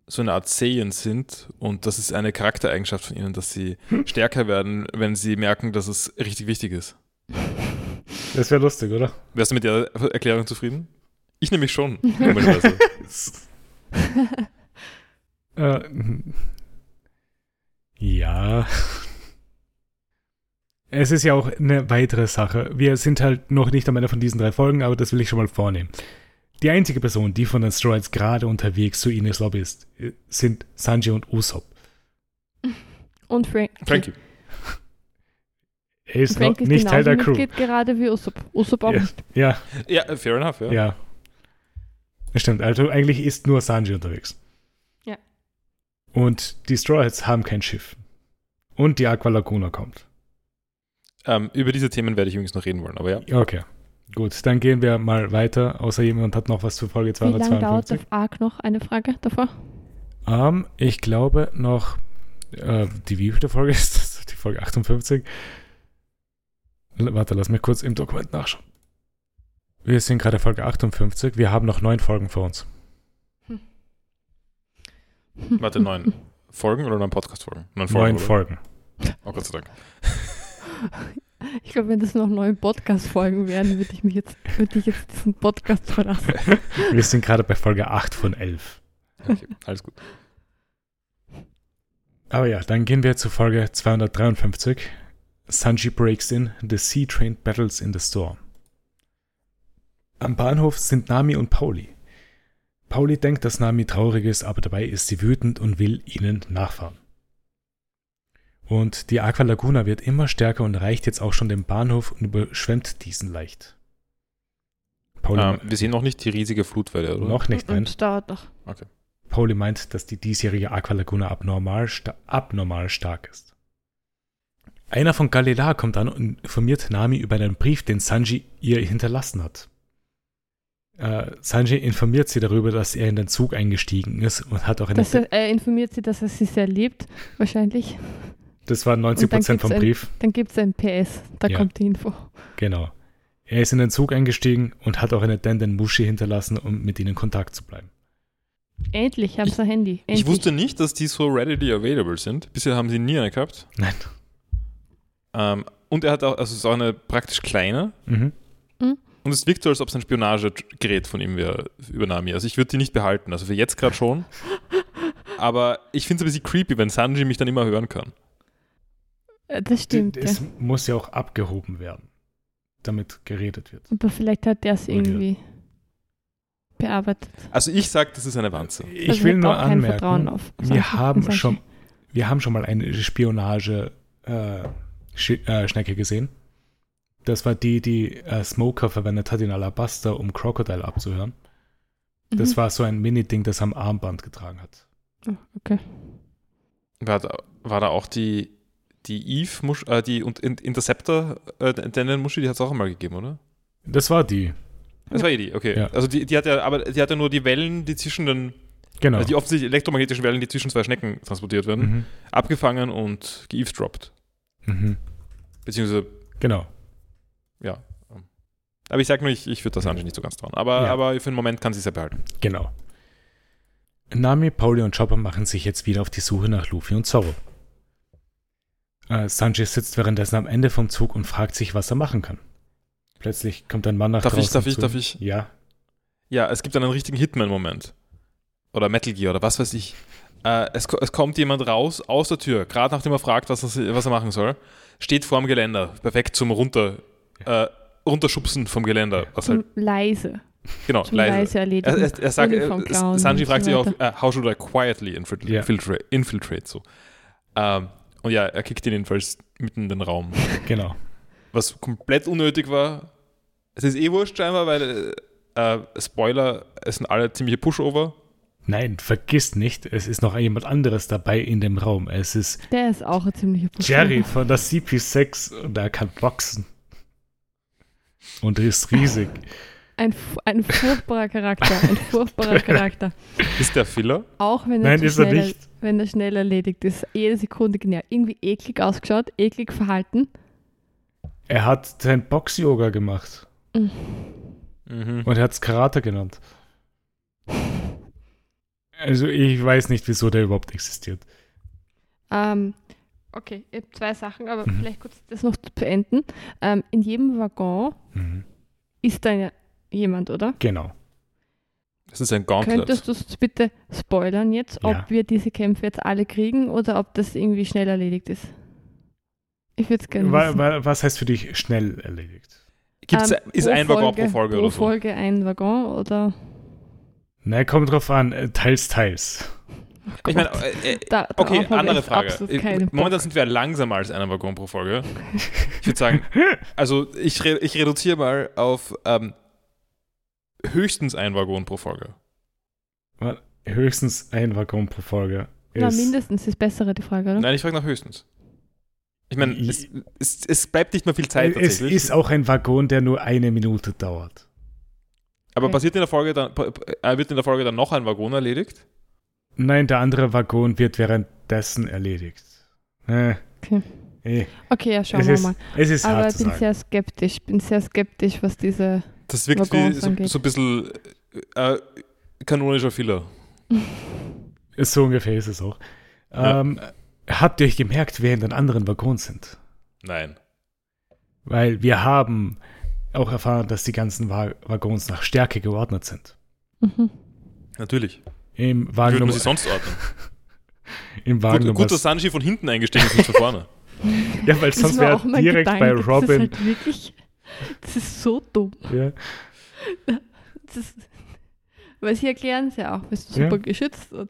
so eine Art Saiyan sind und das ist eine Charaktereigenschaft von ihnen, dass sie stärker werden, wenn sie merken, dass es richtig wichtig ist. Das wäre lustig, oder? Wärst du mit der Erklärung zufrieden? Ich nämlich schon. äh, ja. Es ist ja auch eine weitere Sache. Wir sind halt noch nicht am Ende von diesen drei Folgen, aber das will ich schon mal vornehmen. Die einzige Person, die von den Stroids gerade unterwegs zu Ines Lobby ist, sind Sanji und Usopp. Und Frank. Frankie. Er ist Frank noch ist nicht Teil der Crew. Mitglied gerade wie Usopp. Usopp auch Ja. nicht. Ja, Ja, fair enough, ja. ja. Das stimmt. Also eigentlich ist nur Sanji unterwegs. Ja. Und die Strawheads haben kein Schiff. Und die Aqua Laguna kommt. Ähm, über diese Themen werde ich übrigens noch reden wollen, aber ja. Okay. Gut, dann gehen wir mal weiter, außer jemand hat noch was für Folge Wie lange dauert 252. der Arc noch? Eine Frage davor? Ähm, ich glaube noch, äh, die wievielte Folge ist das? Die Folge 58. L warte, lass mich kurz im Dokument nachschauen. Wir sind gerade Folge 58. Wir haben noch neun Folgen vor uns. Warte, neun Folgen oder neun Podcast-Folgen? Neun neun oder? Folgen. Oh Gott sei Dank. Ich glaube, wenn das noch neue Podcast-Folgen wären, würde ich mich jetzt, würde ich jetzt diesen Podcast verlassen. Wir sind gerade bei Folge 8 von 11. Okay, alles gut. Aber ja, dann gehen wir zu Folge 253. Sanji breaks in, the Sea Train battles in the storm. Am Bahnhof sind Nami und Pauli. Pauli denkt, dass Nami traurig ist, aber dabei ist sie wütend und will ihnen nachfahren. Und die Aqua Laguna wird immer stärker und erreicht jetzt auch schon den Bahnhof und überschwemmt diesen leicht. Pauli, Ähm, wir sehen noch nicht die riesige Flutwelle, oder? noch nicht, nein. Und es dauert noch. Pauli meint, dass die diesjährige Aqua Laguna abnormal, sta abnormal stark ist. Einer von Galilea kommt an und informiert Nami über einen Brief, den Sanji ihr hinterlassen hat. Äh, Sanji informiert sie darüber, dass er in den Zug eingestiegen ist und hat auch eine. Das, er informiert sie, dass er sie sehr liebt, wahrscheinlich. Das war 90% gibt's vom ein- Brief. Dann gibt es ein PS, da Ja. kommt die Info. Genau. Er ist in den Zug eingestiegen und hat auch eine Denden Mushi hinterlassen, um mit ihnen in Kontakt zu bleiben. Endlich haben sie ein Handy. Endlich. Ich wusste nicht, dass die so readily available sind. Bisher haben sie nie eine gehabt. Nein. Ähm, und er hat auch, also es ist auch eine praktisch kleine. Mhm. Und es wirkt so, als ob es ein Spionagegerät von ihm wäre, über Nami. Also ich würde die nicht behalten. Also für jetzt gerade schon. Aber ich finde es ein bisschen creepy, wenn Sanji mich dann immer hören kann. Äh, Das stimmt, ja. Es muss ja auch abgehoben werden, damit geredet wird. Aber vielleicht hat der es irgendwie bearbeitet. Also ich sage, das ist eine Wanze. Ich Also will nur anmerken, auf wir haben schon, wir haben schon mal eine Spionage äh, Sch äh, Schnecke gesehen. Das war die, die äh, Smoker verwendet hat in Alabaster, um Crocodile abzuhören. Das Mhm. war so ein Mini-Ding, das am Armband getragen hat. Oh, okay. War da, war da auch die, die Eve, Musch, äh, die und In- Interceptor, äh, Denden Muschi, die hat es auch einmal gegeben, oder? Das war die, Das war eh die, okay. Ja. Also die, die hat ja, aber die hat ja nur die Wellen, die zwischen den, genau. also die offensichtlich elektromagnetischen Wellen, die zwischen zwei Schnecken transportiert werden, mhm. abgefangen und geeavesdropped. Mhm. Beziehungsweise, Genau. ja. Aber ich sag nur, ich, ich würde das Sanji nicht so ganz trauen. Aber, Ja. aber für den Moment kann sie es ja behalten. Genau. Nami, Pauli und Chopper machen sich jetzt wieder auf die Suche nach Luffy und Zorro. Äh, Sanji sitzt währenddessen am Ende vom Zug und fragt sich, was er machen kann. Plötzlich kommt ein Mann nach Darf ich, draußen darf ich, zu- darf ich? Ja. Ja, es gibt einen richtigen Hitman-Moment. Oder Metal Gear oder was weiß ich. Äh, es, ko- es kommt jemand raus aus der Tür, gerade nachdem er fragt, was er, was er machen soll, steht vorm Geländer. Perfekt zum runter, äh, Runterschubsen vom Geländer. Was halt, leise. genau, Zum leise. leise, erledigen. Er, er, er sagt, äh, Sanji fragt so sich auch, äh, how should I quietly infiltrate, Ja. infiltrate, infiltrate so. Ähm, und ja, er kickt ihn jedenfalls mitten in den Raum. Genau. Was komplett unnötig war. Es ist eh wurscht scheinbar, weil, äh, Spoiler, es sind alle ziemliche Pushover. Nein, vergiss nicht, es ist noch jemand anderes dabei in dem Raum. Es ist Der ist auch ein ziemlicher Pussy. Jerry von der CP6 und er kann boxen. Und er ist riesig. Ein, ein furchtbarer Charakter. Ein furchtbarer Charakter. Ist der Filler? Auch wenn er, Nein, ist er nicht. Wenn er schnell erledigt ist. Jede Sekunde genau. Irgendwie eklig ausgeschaut, eklig verhalten. Er hat sein Box-Yoga gemacht Mhm. und er hat es Karate genannt. Also ich weiß nicht, wieso der überhaupt existiert. Ähm, okay, ich habe zwei Sachen, aber Mhm. vielleicht kurz das noch zu beenden. Ähm, in jedem Waggon Mhm. ist da ja jemand, oder? Genau. Das ist ein Gauntlet. Könntest du es bitte spoilern jetzt, ob Ja. wir diese Kämpfe jetzt alle kriegen oder ob das irgendwie schnell erledigt ist? Ich würde es gerne wissen. wa was heißt für dich schnell erledigt? Gibt's, Ähm, ist ein Waggon pro Folge pro oder so? Folge ein Waggon oder? Na, kommt drauf an, äh, teils, teils. Ich meine, äh, äh, Da- okay, andere Frage. absolut Äh. Momentan sind wir langsamer als einen Waggon pro Folge. Ich würde sagen, also ich, re ich reduziere mal auf ähm, höchstens ein Waggon pro Folge. Höchstens ein Waggon pro Folge. Na, ist- mindestens ist bessere die Frage, oder? Nein, ich frage nach höchstens. Ich meine, es, es, es bleibt nicht mehr viel Zeit es ist auch ein Waggon, der nur eine Minute dauert. aber Okay. passiert in der Folge dann, äh, wird in der Folge dann noch ein Waggon erledigt? Nein, der andere Waggon wird währenddessen erledigt. Äh, Okay. eh, Okay, ja, schauen es, wir ist, mal. es ist Aber hart ich zu bin sagen. sehr skeptisch. Bin sehr skeptisch, was diese. Das wirkt wie so, so ein bisschen äh, kanonischer Filler. So ungefähr ist es auch. Ja. Ähm, habt ihr euch gemerkt, wer in den anderen Waggons sind? Nein. Weil wir haben auch erfahren, dass die ganzen Wa Waggons nach Stärke geordnet sind. Mhm. Natürlich. Im Wie Wagen, würde man Nummer, sie sonst ordnen? im Wagen Gut, gut, dass Sanji von hinten eingestiegen ist, nicht von vorne. Ja, weil sonst wäre direkt Gedanke, bei Das ist Robin. halt wirklich. Das ist so dumm. Ja, Das weil sie erklären es ja auch, es ist Ja. super geschützt. Und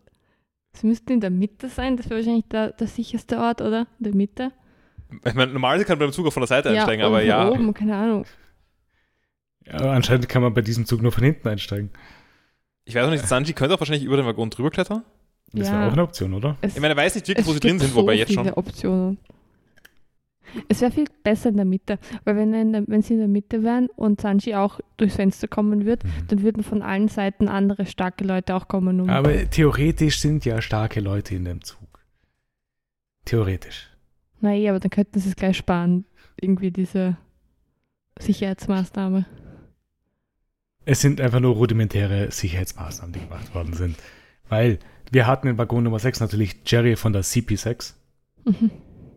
sie müssten in der Mitte sein, das wäre wahrscheinlich der, der sicherste Ort, oder? In der Mitte. Ich meine, normalerweise kann man beim Zug auch von der Seite einsteigen, ja, aber und ja. Oben, keine Ahnung. ja, anscheinend kann man bei diesem Zug nur von hinten einsteigen. Ich weiß noch nicht, Sanji könnte auch wahrscheinlich über den Waggon drüber klettern. Das Ja. wäre auch eine Option, oder? Es, Ich meine, er weiß nicht wirklich, wo sie drin sind, so wobei jetzt viele schon. Optionen. Es wäre viel besser in der Mitte, weil wenn, in der, wenn sie in der Mitte wären und Sanji auch durchs Fenster kommen wird, dann würden von allen Seiten andere starke Leute auch kommen. Um, Aber theoretisch sind ja starke Leute in dem Zug. Theoretisch. Na eh, aber dann könnten sie es gleich sparen, irgendwie diese Sicherheitsmaßnahme. Es sind einfach nur rudimentäre Sicherheitsmaßnahmen, die gemacht worden sind. Weil wir hatten in Waggon Nummer 6 natürlich Jerry von der CP6. Mhm.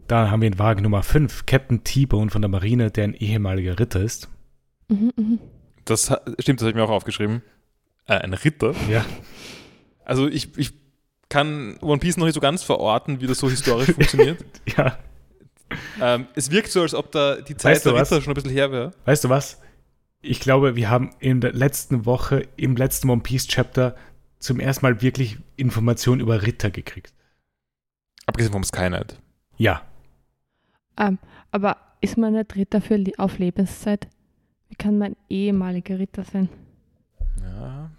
Dann haben wir in Wagen Nummer 5 Captain T-Bone von der Marine, der ein ehemaliger Ritter ist. Mhm, mhm. Das stimmt, das habe ich mir auch aufgeschrieben. Äh, ein Ritter. Ja. Also ich, ich kann One Piece noch nicht so ganz verorten, wie das so historisch funktioniert. Ja. Ähm, es wirkt so, als ob da die Zeit Weißt du der was? Ritter schon ein bisschen her wäre. Weißt du was? Ich glaube, wir haben in der letzten Woche, im letzten One Piece Chapter, zum ersten Mal wirklich Informationen über Ritter gekriegt. Abgesehen vom Skynet. Ja. Ähm, aber ist man nicht Ritter für Le auf Lebenszeit? Wie kann man ehemaliger Ritter sein? Ja,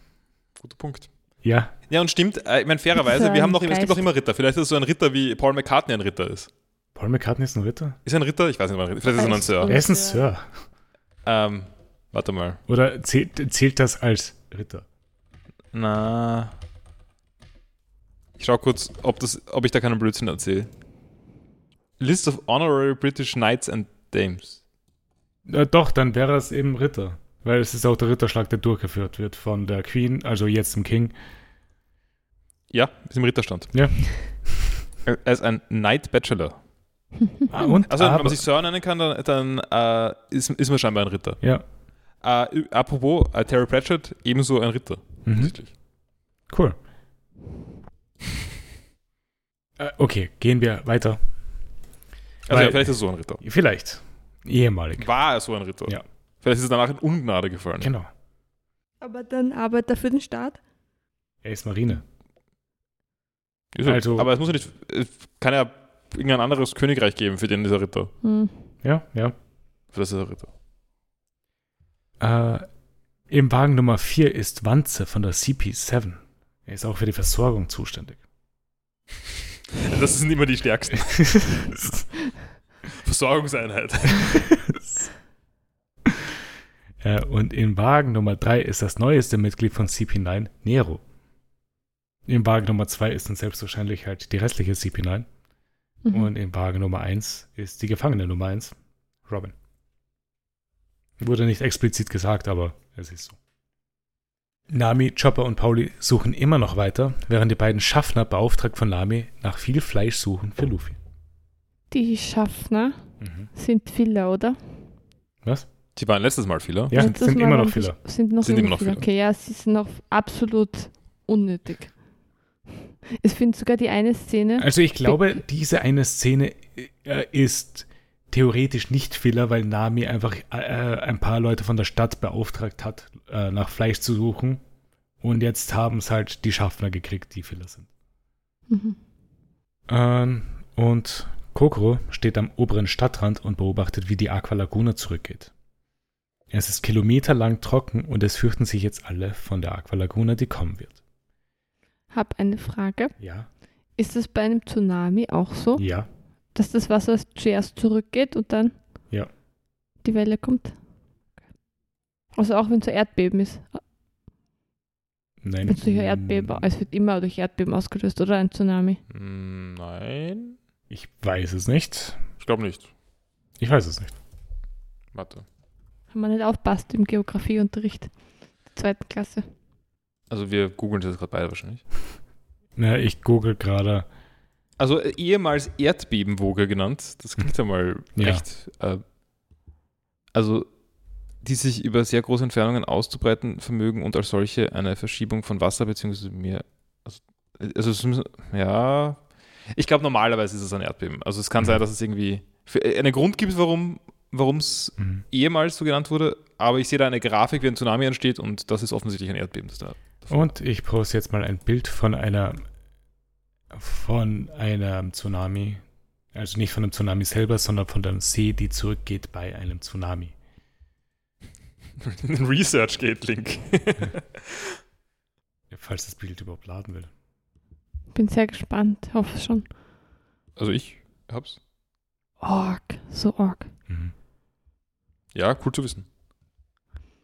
guter Punkt. Ja. Ja, und stimmt, äh, ich meine, fairerweise, wir haben noch, es gibt noch immer Ritter. Vielleicht ist es so ein Ritter, wie Paul McCartney ein Ritter ist. Paul McCartney ist ein Ritter? Ist er ein Ritter? Ich weiß nicht, ob er ein Ritter Vielleicht ist er ein Sir. Er ist ein Sir. Ähm, warte mal. Oder zählt, zählt das als Ritter? Na. Ich schau kurz, ob, das, ob ich da keinen Blödsinn erzähle. List of Honorary British Knights and Dames. Äh, doch, dann wäre es eben Ritter. Weil es ist auch der Ritterschlag, der durchgeführt wird von der Queen, also jetzt dem King. Ja, ist im Ritterstand. Ja. Er er ist ein Knight Bachelor. Ah, und Also, wenn man sich Sir nennen kann, dann, dann äh, ist, ist man scheinbar ein Ritter. Ja, Äh, apropos, äh, Terry Pratchett, ebenso ein Ritter. mhm. cool. Äh, okay, gehen wir weiter. Also, Weil- ja, vielleicht ist er so ein Ritter. Vielleicht. Ehemalig. War er so ein Ritter? Ja. Vielleicht ist er danach in Ungnade gefallen. Genau. Aber dann arbeitet er für den Staat? Er ist Marine. Ist er. Also- Aber es muss ja nicht, es kann ja irgendein anderes Königreich geben, für den dieser Ritter. Hm. Ja, ja. Für das ist er Ritter. Äh, Im Wagen Nummer 4 ist Wanze von der CP7. Er ist auch für die Versorgung zuständig. Das sind immer die stärksten. Versorgungseinheit. Äh, und in Wagen Nummer 3 ist das neueste Mitglied von CP9, Nero. In Wagen Nummer 2 ist dann selbstverständlich halt die restliche CP9. Mhm. Und in Wagen Nummer 1 ist die Gefangene Nummer 1, Robin. Wurde nicht explizit gesagt, aber es ist so. Nami, Chopper und Pauli suchen immer noch weiter, während die beiden Schaffner beauftragt von Nami nach viel Fleisch suchen für Luffy. Die Schaffner Mhm. sind Filler, oder? Was? Die waren letztes Mal viele. Ja, Letztes sind Mal immer noch Filler. Sind noch Sind immer noch Filler. Filler. Okay, ja, sie sind noch absolut unnötig. Ich finde sogar die eine Szene. Also ich glaube, diese eine Szene äh, ist theoretisch nicht Filler, weil Nami einfach äh, ein paar Leute von der Stadt beauftragt hat, äh, nach Fleisch zu suchen. Und jetzt haben es halt die Schaffner gekriegt, die Filler sind. Mhm. Ähm, und Kokoro steht am oberen Stadtrand und beobachtet, wie die Aqua Laguna zurückgeht. Es ist kilometerlang trocken und es fürchten sich jetzt alle von der Aqua Laguna, die kommen wird. Hab eine Frage. Ja, Ist es bei einem Tsunami auch so, ja, dass das Wasser zuerst zurückgeht und dann Ja. die Welle kommt? Also auch wenn es so Erdbeben ist. nein. Wenn es durch ein Erdbeben, es wird immer durch Erdbeben ausgelöst oder ein Tsunami. Hm, Nein. Ich weiß es nicht. Ich glaube nicht. Ich weiß es nicht. Warte. Wenn man nicht aufpasst im Geografieunterricht der zweiten Klasse. Also wir googeln das gerade beide wahrscheinlich. Na, ich google gerade. Also äh, ehemals Erdbebenwoge genannt. Das klingt ja mal Ja. recht. Äh, also die sich über sehr große Entfernungen auszubreiten vermögen und als solche eine Verschiebung von Wasser bzw. Meer. Also, äh, also es ja. Ich glaube normalerweise ist es ein Erdbeben. Also es kann Mhm. sein, dass es irgendwie für, äh, einen Grund gibt, warum warum es Mhm. ehemals so genannt wurde, aber ich sehe da eine Grafik, wie ein Tsunami entsteht und das ist offensichtlich ein Erdbeben. Das da Und ich poste jetzt mal ein Bild von einer von einem Tsunami. Also nicht von einem Tsunami selber, sondern von dem See, die zurückgeht bei einem Tsunami. ein Research-Gate-Link. Falls das Bild überhaupt laden will. Bin sehr gespannt, hoffe schon. also ich hab's. Org, so org. Mhm. Ja, cool zu wissen.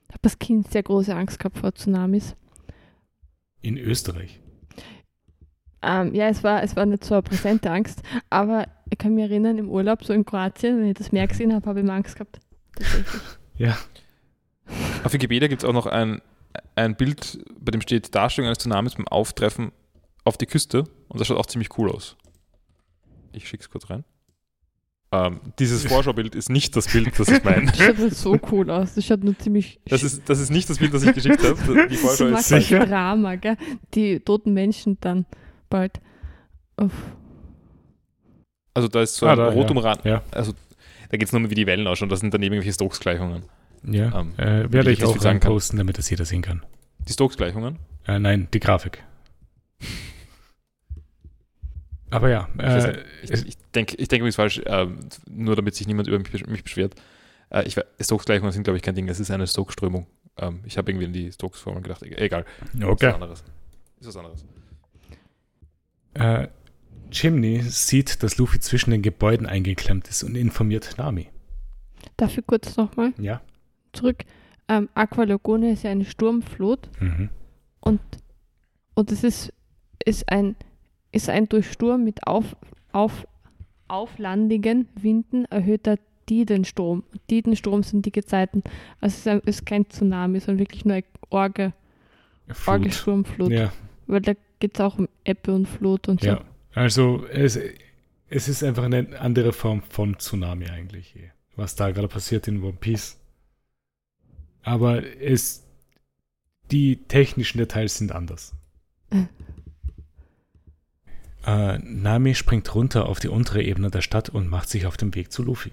Ich habe als Kind sehr große Angst gehabt vor Tsunamis. In Österreich. Ähm, ja, es war, es war nicht so eine präsente Angst, aber ich kann mich erinnern, im Urlaub, so in Kroatien, wenn ich das Meer gesehen habe, habe ich immer Angst gehabt. Tatsächlich. Ja. Auf Wikipedia gibt es auch noch ein, ein Bild, bei dem steht Darstellung eines Tsunamis beim Auftreffen auf die Küste und das schaut auch ziemlich cool aus. Ich schicke es kurz rein. Ähm, dieses Vorschaubild ist nicht das Bild, das ich meine. Das schaut so cool aus. Das schaut nur ziemlich Das ist, das ist nicht das Bild, das ich geschickt habe. Die das Vorschau macht ist das sicher? Drama, gell? Die toten Menschen dann bald. Uff. Also da ist so Ah, ein da, rot ja. Also da geht es nur um, wie die Wellen ausschauen. Das sind daneben irgendwelche Stokes-Gleichungen. Ja. Ähm, äh, werde ich ich das auch sagen kann. posten, damit das jeder sehen kann. Die Stokes-Gleichungen? Äh, nein, die Grafik. Aber ja, Ich, äh, nicht, ich, ich denke ich denk übrigens falsch, ähm, nur damit sich niemand über mich, mich beschwert. Äh, ich, Stokes-Gleichungen sind, glaube ich, kein Ding. Es ist eine Stokes-Strömung. Ähm, ich habe irgendwie an die Stokes-Formel gedacht. E- Egal. Ist was okay. anderes. Ist was anderes. Äh, Chimney sieht, dass Luffy zwischen den Gebäuden eingeklemmt ist und informiert Nami. Dafür kurz nochmal Ja. zurück. Ähm, Aqua Laguna ist ja eine Sturmflut Mhm. und, und es ist, ist, ein, ist ein durch Sturm mit auf, auf, auflandigen Winden erhöhter Tidenstrom. Tidenstrom sind die Gezeiten. Also es ist, ein, ist kein Tsunami, sondern wirklich nur eine Orge, Orge Flut. Sturmflut. Ja, Weil da geht es auch um Ebbe und Flut und so. ja. Also es, es ist einfach eine andere Form von Tsunami eigentlich, eh, was da gerade passiert in One Piece. Aber es, die technischen Details sind anders. Äh, Nami springt runter auf die untere Ebene der Stadt und macht sich auf den Weg zu Luffy.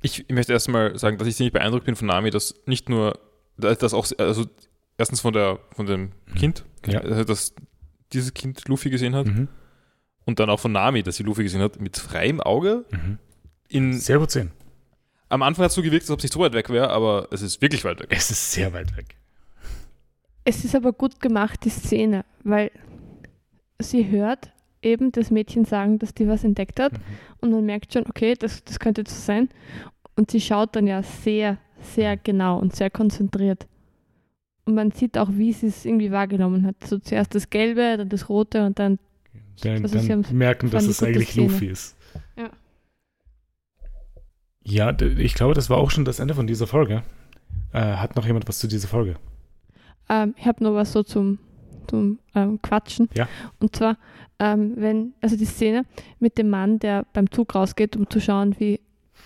Ich, möchte erstmal sagen, dass ich ziemlich beeindruckt bin von Nami, dass nicht nur, dass das auch, also erstens von, der, von dem Kind, Ja. äh, dass dieses Kind Luffy gesehen hat Mhm. und dann auch von Nami, dass sie Luffy gesehen hat, mit freiem Auge. Mhm. In, Sehr gut sehen. am Anfang hat es so gewirkt, als ob es nicht so weit weg wäre, aber es ist wirklich weit weg. Es ist sehr weit weg. Es ist aber gut gemacht, die Szene, weil sie hört eben das Mädchen sagen, dass die was entdeckt hat Mhm. und man merkt schon, okay, das, das könnte so sein. Und sie schaut dann ja sehr, sehr genau und sehr konzentriert. Und man sieht auch, wie sie es irgendwie wahrgenommen hat. So zuerst das Gelbe, dann das Rote und dann Dann, Also sie dann merken, dass es eigentlich Szene. Luffy ist. Ja. Ja, ich glaube, das war auch schon das Ende von dieser Folge. Äh, hat noch jemand was zu dieser Folge? Ähm, ich habe noch was so zum, zum ähm, Quatschen. Ja. Und zwar, ähm, wenn, also die Szene mit dem Mann, der beim Zug rausgeht, um zu schauen, wie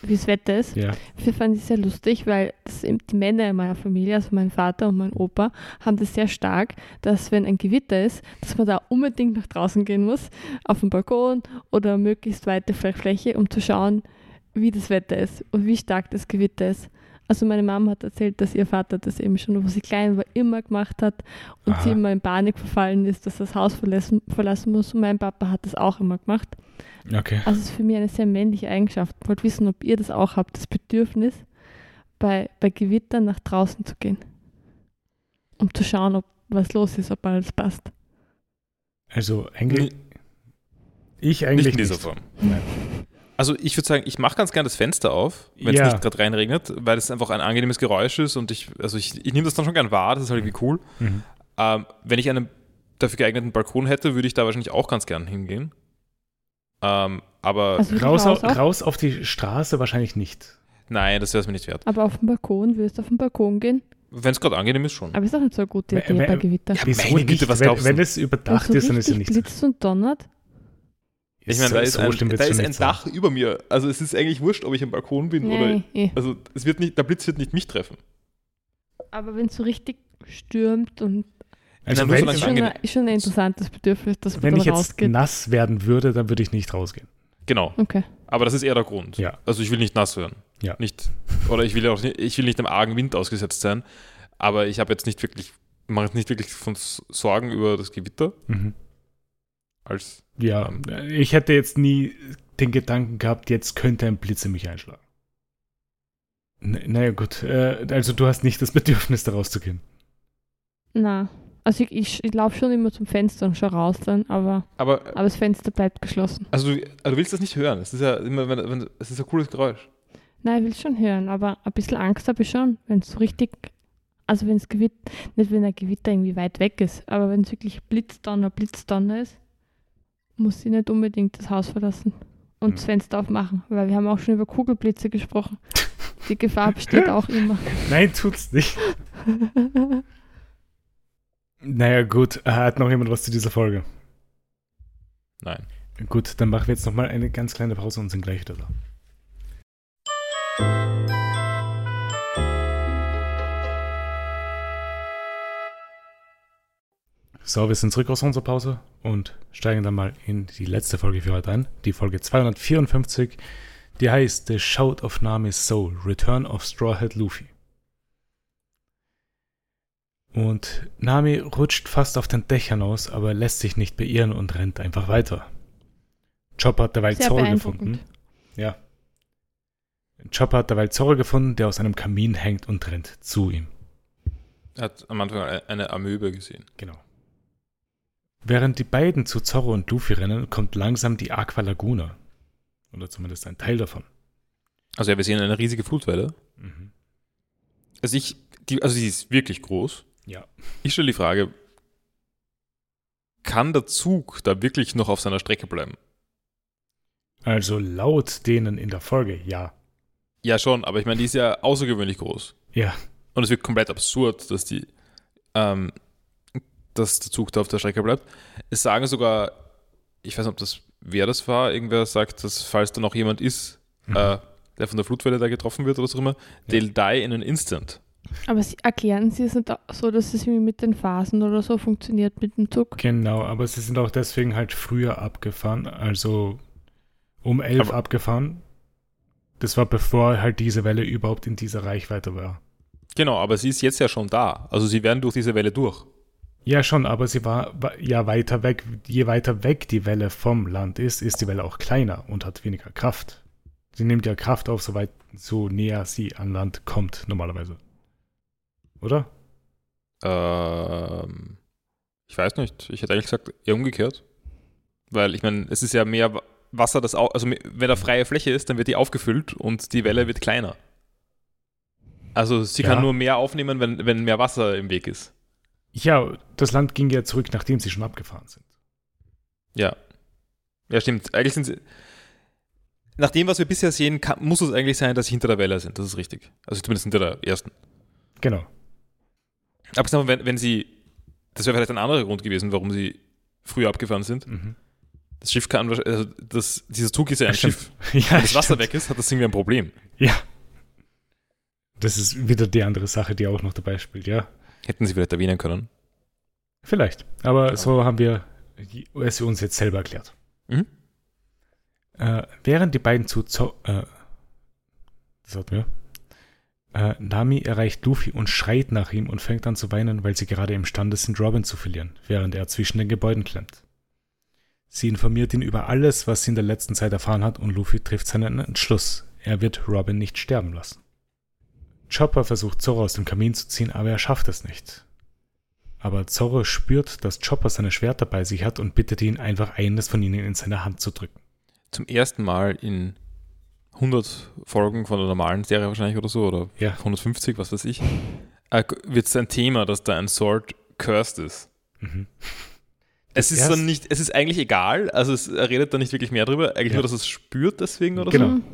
wie das Wetter ist, Ja. das fand ich sehr lustig, weil das die Männer in meiner Familie, also mein Vater und mein Opa, haben das sehr stark, dass wenn ein Gewitter ist, dass man da unbedingt nach draußen gehen muss, auf den Balkon oder möglichst weite Fläche, um zu schauen, wie das Wetter ist und wie stark das Gewitter ist. Also meine Mama hat erzählt, dass ihr Vater das eben schon, wo sie klein war, immer gemacht hat und Aha. sie immer in Panik verfallen ist, dass das Haus verlassen, verlassen muss. Und mein Papa hat das auch immer gemacht. Okay. Also es ist für mich eine sehr männliche Eigenschaft. Ich wollte wissen, ob ihr das auch habt, das Bedürfnis, bei, bei Gewittern nach draußen zu gehen. Um zu schauen, ob was los ist, ob alles passt. Also eigentlich. Nicht Ich eigentlich in dieser nicht. Form. Nein. Also ich würde sagen, ich mache ganz gerne das Fenster auf, wenn es Ja. nicht gerade reinregnet, weil es einfach ein angenehmes Geräusch ist und ich, also ich, ich nehme das dann schon gern wahr, das ist halt irgendwie cool. Mhm. Ähm, wenn ich einen dafür geeigneten Balkon hätte, würde ich da wahrscheinlich auch ganz gern hingehen. Ähm, aber Also Raus, raus au- auch? raus auf die Straße wahrscheinlich nicht. nein, das wäre es mir nicht wert. Aber auf dem Balkon, würdest du auf den Balkon gehen? Wenn es gerade angenehm ist, schon. Aber ist auch nicht so eine gute Idee bei Gewitter. Ja, Wieso meine Güte, nicht? was wenn, glaubst du? wenn es überdacht Wenn ist, so dann ist ja richtig nichts. blitzt und donnert. Ich meine, da ist so ein, da ist ein nicht sein. Dach über mir. Also es ist eigentlich wurscht, ob ich am Balkon bin oder. Nee, eh. Also es wird nicht, der Blitz wird nicht mich treffen. Aber wenn es so richtig stürmt und Also nur wenn, ist es schon, ein, ist schon ein interessantes Bedürfnis, dass man wenn ich jetzt rausgeht. nass werden würde, dann würde ich nicht rausgehen. Genau. Okay. Aber das ist eher der Grund. Ja. Also ich will nicht nass werden. Ja. Nicht, oder ich will auch nicht, ich will nicht dem argen Wind ausgesetzt sein. Aber ich habe jetzt nicht wirklich, mache jetzt nicht wirklich von Sorgen über das Gewitter. Mhm. Als Ja, ich hätte jetzt nie den Gedanken gehabt, jetzt könnte ein Blitz in mich einschlagen. N naja, gut. Äh, also du hast nicht das Bedürfnis, da rauszugehen. Na, also ich, ich, ich laufe schon immer zum Fenster und schaue raus dann, aber, aber aber das Fenster bleibt geschlossen. also du, also du willst das nicht hören. Es ist ja immer, wenn, wenn, es ist ein cooles Geräusch. Nein, ich will schon hören, aber ein bisschen Angst habe ich schon, wenn es so richtig, also wenn es Gewitter, nicht wenn ein Gewitter irgendwie weit weg ist, aber wenn es wirklich Blitzdonner, Blitzdonner ist, muss ich nicht unbedingt das Haus verlassen und das Hm. Fenster aufmachen, weil wir haben auch schon über Kugelblitze gesprochen. Die Gefahr besteht auch immer. Nein, tut's nicht. Naja, gut. Äh, Hat noch jemand was zu dieser Folge? Nein. Gut, dann machen wir jetzt nochmal eine ganz kleine Pause und sind gleich wieder da. So, wir sind zurück aus unserer Pause und steigen dann mal in die letzte Folge für heute ein. Die Folge 254, die heißt The Shout of Nami's Soul, Return of Straw Hat Luffy. Und Nami rutscht fast auf den Dächern aus, aber lässt sich nicht beirren und rennt einfach weiter. Chopper hat derweil Sehr Zorro gefunden. Ja. Chopper hat derweil Zorro gefunden, der aus einem Kamin hängt und rennt zu ihm. Er hat am Anfang eine Amöbe gesehen. Genau. Während die beiden zu Zorro und Luffy rennen, kommt langsam die Aqua Laguna. Oder zumindest ein Teil davon. Also ja, wir sehen eine riesige Flutwelle. Mhm. Also ich, die, also die ist wirklich groß. Ja. Ich stelle die Frage, kann der Zug da wirklich noch auf seiner Strecke bleiben? Also laut denen in der Folge, ja. Ja, schon, aber ich meine, die ist ja außergewöhnlich groß. Ja. Und es wird komplett absurd, dass die, ähm, dass der Zug da auf der Strecke bleibt. Es sagen sogar, ich weiß nicht, ob das wer das war, irgendwer sagt, dass falls da noch jemand ist, Mhm. äh, der von der Flutwelle da getroffen wird oder so immer, they'll die in an instant. Aber sie erklären sie es nicht so, dass es irgendwie mit den Phasen oder so funktioniert mit dem Zug. Genau, aber sie sind auch deswegen halt früher abgefahren, also um elf Aber- abgefahren. Das war bevor halt diese Welle überhaupt in dieser Reichweite war. Genau, aber sie ist jetzt ja schon da. Also sie werden durch diese Welle durch. Ja, schon, aber sie war, ja weiter weg. Je weiter weg die Welle vom Land ist, ist die Welle auch kleiner und hat weniger Kraft. Sie nimmt ja Kraft auf, soweit so näher sie an Land kommt, normalerweise. Oder? Ähm, ich weiß nicht. Ich hätte eigentlich gesagt, eher umgekehrt. Weil ich meine, es ist ja mehr Wa- Wasser, das au also wenn da freie Fläche ist, dann wird die aufgefüllt und die Welle wird kleiner. Also sie Ja. kann nur mehr aufnehmen, wenn, wenn mehr Wasser im Weg ist. Ja, das Land ging ja zurück, nachdem sie schon abgefahren sind. Ja. Ja, stimmt. Eigentlich sind sie. Nach dem, was wir bisher sehen, kann, muss es eigentlich sein, dass sie hinter der Welle sind. Das ist richtig. Also zumindest hinter der ersten. Genau. Aber sagen wir, wenn, wenn sie. Das wäre vielleicht ein anderer Grund gewesen, warum sie früher abgefahren sind. Mhm. Das Schiff kann. Also das, dieser Zug ist ja ein Stimmt. Schiff. Ja, Wenn das Wasser stimmt. weg ist, hat das irgendwie ein Problem. Ja. Das ist wieder die andere Sache, die auch noch dabei spielt, ja. Hätten sie vielleicht erwähnen können. Vielleicht. Aber Ja. so haben wir die- es uns jetzt selber erklärt. Mhm. Äh, während die beiden zu Zo äh, das hatten wir. Äh, Nami erreicht Luffy und schreit nach ihm und fängt an zu weinen, weil sie gerade imstande sind, Robin zu verlieren, während er zwischen den Gebäuden klemmt. Sie informiert ihn über alles, was sie in der letzten Zeit erfahren hat, und Luffy trifft seinen Entschluss. Er wird Robin nicht sterben lassen. Chopper versucht Zoro aus dem Kamin zu ziehen, aber er schafft es nicht. Aber Zorro spürt, dass Chopper seine Schwerter bei sich hat und bittet ihn, einfach eines von ihnen in seine Hand zu drücken. Zum ersten Mal in 100 Folgen von der normalen Serie wahrscheinlich oder so, oder Ja. 150, was weiß ich, äh, wird es ein Thema, dass da ein Sword cursed ist. Mhm. Es ist dann nicht, es ist eigentlich egal, also es, er redet da nicht wirklich mehr drüber, eigentlich Ja. nur, dass es spürt deswegen oder Genau. so. Mhm.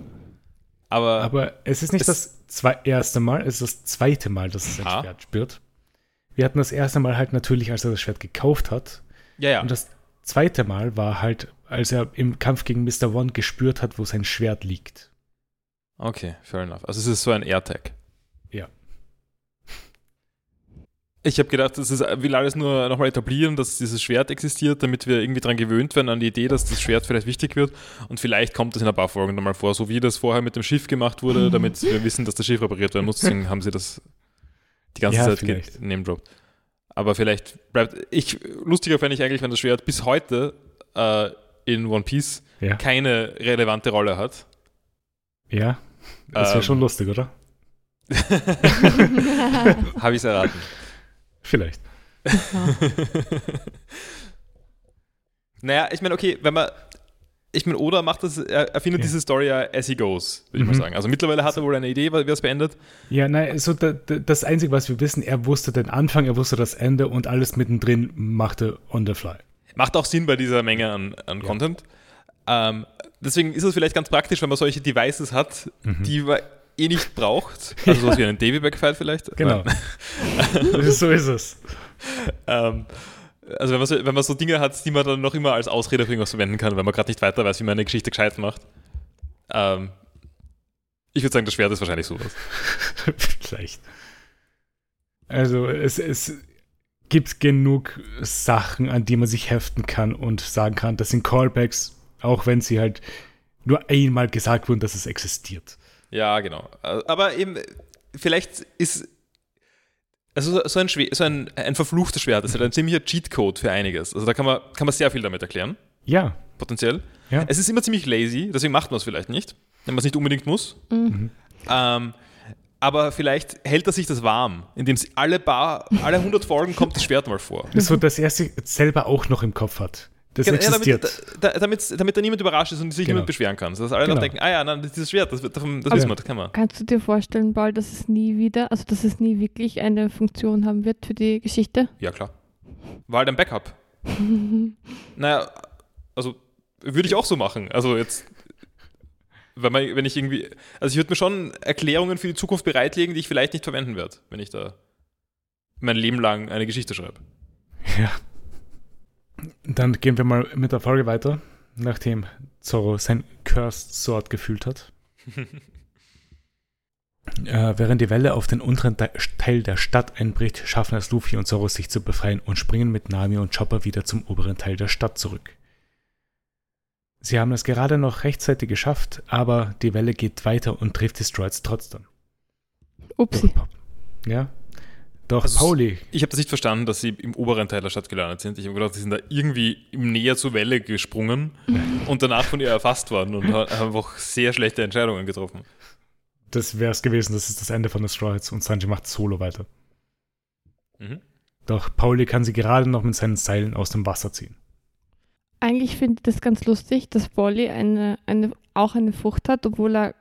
Aber, Aber es ist nicht Es- das zwei, erste Mal, es ist das zweite Mal, dass es ein Ah. Schwert spürt. Wir hatten das erste Mal halt natürlich, als er das Schwert gekauft hat. ja, ja. Und das zweite Mal war halt, als er im Kampf gegen Mr. One gespürt hat, wo sein Schwert liegt. Okay, fair enough. Also es ist so ein AirTag. Ja. Ich habe gedacht, das ist, will alles nur nochmal etablieren, dass dieses Schwert existiert, damit wir irgendwie dran gewöhnt werden an die Idee, dass das Schwert vielleicht wichtig wird. Und vielleicht kommt das in ein paar Folgen nochmal vor, so wie das vorher mit dem Schiff gemacht wurde, damit wir wissen, dass das Schiff repariert werden muss. Deswegen haben sie das die ganze Ja, Zeit name-droppt. Aber vielleicht bleibt. Ich, lustiger fände ich eigentlich, wenn das Schwert bis heute äh, in One Piece Ja. keine relevante Rolle hat. Ja. Das wäre Ähm. schon lustig, oder? Habe ich es erraten. Vielleicht. Naja, ich meine, okay, wenn man. Ich meine, Oda macht das, er erfindet Ja. diese Story ja as he goes, würde ich mal Mhm. sagen. Also mittlerweile hat er wohl eine Idee, wie er es beendet. Ja, nein, so da, da, das Einzige, was wir wissen, er wusste den Anfang, er wusste das Ende und alles mittendrin machte on the fly. Macht auch Sinn bei dieser Menge an, an Ja. Content. Ähm, deswegen ist es vielleicht ganz praktisch, wenn man solche Devices hat, Mhm. die eh nicht braucht. Also sowas wie einen Davy-Back-File vielleicht. Genau. So ist es. Ähm, also wenn man, so, wenn man so Dinge hat, die man dann noch immer als Ausrede für irgendwas verwenden kann, wenn man gerade nicht weiter weiß, wie man eine Geschichte gescheit macht. Ähm, ich würde sagen, das Schwert ist wahrscheinlich sowas. Vielleicht. Also es, es gibt genug Sachen, an die man sich heften kann und sagen kann, das sind Callbacks, auch wenn sie halt nur einmal gesagt wurden, dass es existiert. Ja, genau. Aber eben, vielleicht ist. Also so ein, Schwer, so ein, ein verfluchtes Schwert ist halt ein ziemlicher Cheatcode für einiges. Also da kann man, kann man sehr viel damit erklären, Ja, potenziell. Ja. Es ist immer ziemlich lazy, deswegen macht man es vielleicht nicht, wenn man es nicht unbedingt muss. Mhm. Ähm, aber vielleicht hält er sich das warm, indem es alle paar, alle 100 Folgen kommt das Schwert mal vor. so dass er sich selber auch noch im Kopf hat. Das Ja, existiert. damit, da, damit, damit da niemand überrascht ist und sich Genau. niemand beschweren kann. Dass alle Genau. dann denken, ah ja, nein, dieses Schwert, das, das wissen wir, das kann man. Kannst du dir vorstellen, Paul, dass es nie wieder, also dass es nie wirklich eine Funktion haben wird für die Geschichte? Ja, klar. War halt ein Backup. Naja, also würde ich auch so machen. Also jetzt, wenn, man, wenn ich irgendwie, also ich würde mir schon Erklärungen für die Zukunft bereitlegen, die ich vielleicht nicht verwenden werde, wenn ich da mein Leben lang eine Geschichte schreibe. Ja. Dann gehen wir mal mit der Folge weiter, nachdem Zorro sein Cursed Sword gefühlt hat. äh, während die Welle auf den unteren Te- Teil der Stadt einbricht, schaffen es Luffy und Zorro sich zu befreien und springen mit Nami und Chopper wieder zum oberen Teil der Stadt zurück. Sie haben es gerade noch rechtzeitig geschafft, aber die Welle geht weiter und trifft die Stroids trotzdem. Upsi. Ja. Doch Also Pauli Ich habe das nicht verstanden, dass sie im oberen Teil der Stadt gelandet sind. Ich habe gedacht, sie sind da irgendwie im näher zur Welle gesprungen und danach von ihr erfasst worden und ha- haben einfach sehr schlechte Entscheidungen getroffen. Das wäre es gewesen, das ist das Ende von The Stroids und Sanji macht solo weiter. Mhm. Doch Pauli kann sie gerade noch mit seinen Seilen aus dem Wasser ziehen. Eigentlich finde ich das ganz lustig, dass Polly eine, eine, auch eine Frucht hat, obwohl er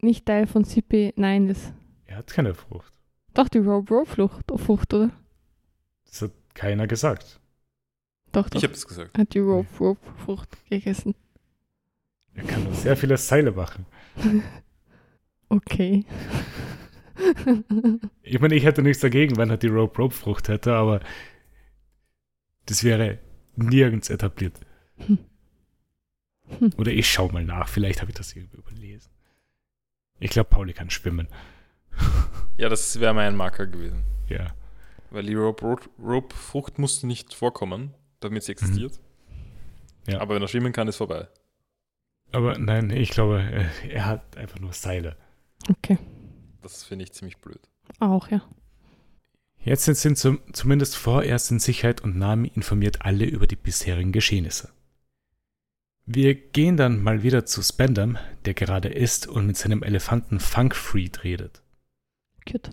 nicht Teil von CP9 ist. Er hat keine Frucht. Doch, die Rope Rope Frucht, Frucht, oder? Das hat keiner gesagt. Doch, doch. Ich habe das gesagt. hat die Rope Rope Frucht gegessen. Er kann nur sehr viele Seile machen. Okay. Ich meine, ich hätte nichts dagegen, wenn er die Rope Rope Frucht hätte, aber das wäre nirgends etabliert. Hm. Hm. Oder ich schau mal nach, vielleicht habe ich das irgendwie überlesen. Ich glaube, Pauli kann schwimmen. Ja, das wäre mein Marker gewesen. Ja. Weil die Rope-Frucht Rope Frucht musste nicht vorkommen, damit sie existiert. Ja. Aber wenn er schwimmen kann, ist vorbei. Aber nein, ich glaube, äh, er hat einfach nur Seile. Okay. Das finde ich ziemlich blöd. Auch, ja. Jetzt sind sie zum, zumindest vorerst in Sicherheit und Nami informiert alle über die bisherigen Geschehnisse. Wir gehen dann mal wieder zu Spendam, der gerade isst und mit seinem Elefanten Funkfreed redet. Cute.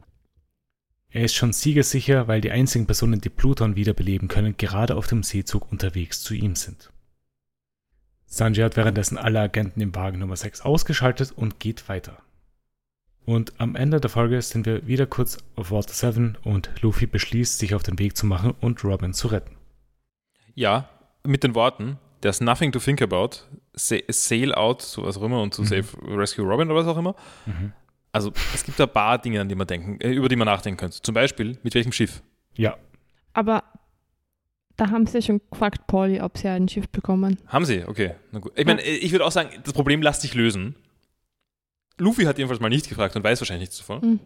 Er ist schon siegessicher, weil die einzigen Personen, die Pluton wiederbeleben können, gerade auf dem Seezug unterwegs zu ihm sind. Sanji hat währenddessen alle Agenten im Wagen Nummer 6 ausgeschaltet und geht weiter. Und am Ende der Folge sind wir wieder kurz auf Water 7 und Luffy beschließt, sich auf den Weg zu machen und Robin zu retten. Ja, mit den Worten, there's nothing to think about, sa sail out, so was auch immer, und to Mhm. save Rescue Robin oder was auch immer. Also es gibt ein paar Dinge, an die man denken, äh, über die man nachdenken könnte. Zum Beispiel, mit welchem Schiff? Ja, Aber da haben sie ja schon gefragt, Polly, ob sie ein Schiff bekommen. Haben sie? Okay, na gut. Ich meine, ich würde auch sagen, das Problem lässt sich lösen. Luffy hat jedenfalls mal nicht gefragt und weiß wahrscheinlich nichts davon. Hm.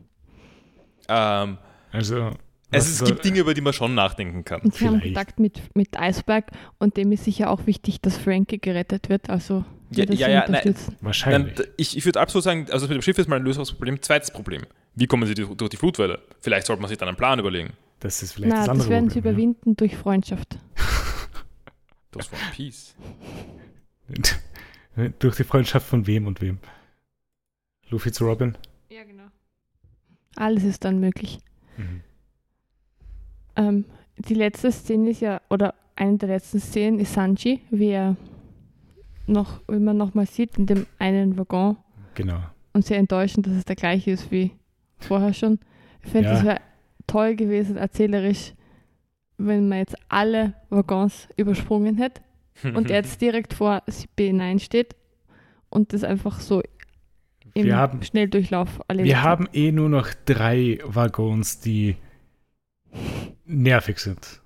Ähm, also. es, es gibt Dinge, über die man schon nachdenken kann. Und sie haben Vielleicht. Kontakt mit, mit Iceberg und dem ist sicher auch wichtig, dass Frankie gerettet wird. Also Ja, das ja, sie ja, nein. Wahrscheinlich. Dann, ich ich würde absolut sagen, also mit dem Schiff ist mal ein löseres Problem. Zweites Problem. Wie kommen sie durch die Flutwelle? Vielleicht sollte man sich dann einen Plan überlegen. das ist vielleicht Na, das das, andere werden sie Problem, überwinden durch Freundschaft. Das war Peace. Ja. Durch die Freundschaft von wem und wem? Luffy zu Robin? Ja, genau. Alles ist dann möglich. Mhm. Ähm, die letzte Szene ist ja, oder eine der letzten Szenen ist Sanji, wie er noch, wie man nochmal sieht, in dem einen Waggon Genau. und sehr enttäuschend, dass es der gleiche ist wie vorher schon. Ich finde, Ja. es wäre toll gewesen, erzählerisch, wenn man jetzt alle Waggons übersprungen hätte und jetzt direkt vor B9 steht und das einfach so im Wir haben, Schnelldurchlauf erledigt wir haben eh nur noch drei Waggons, die nervig sind.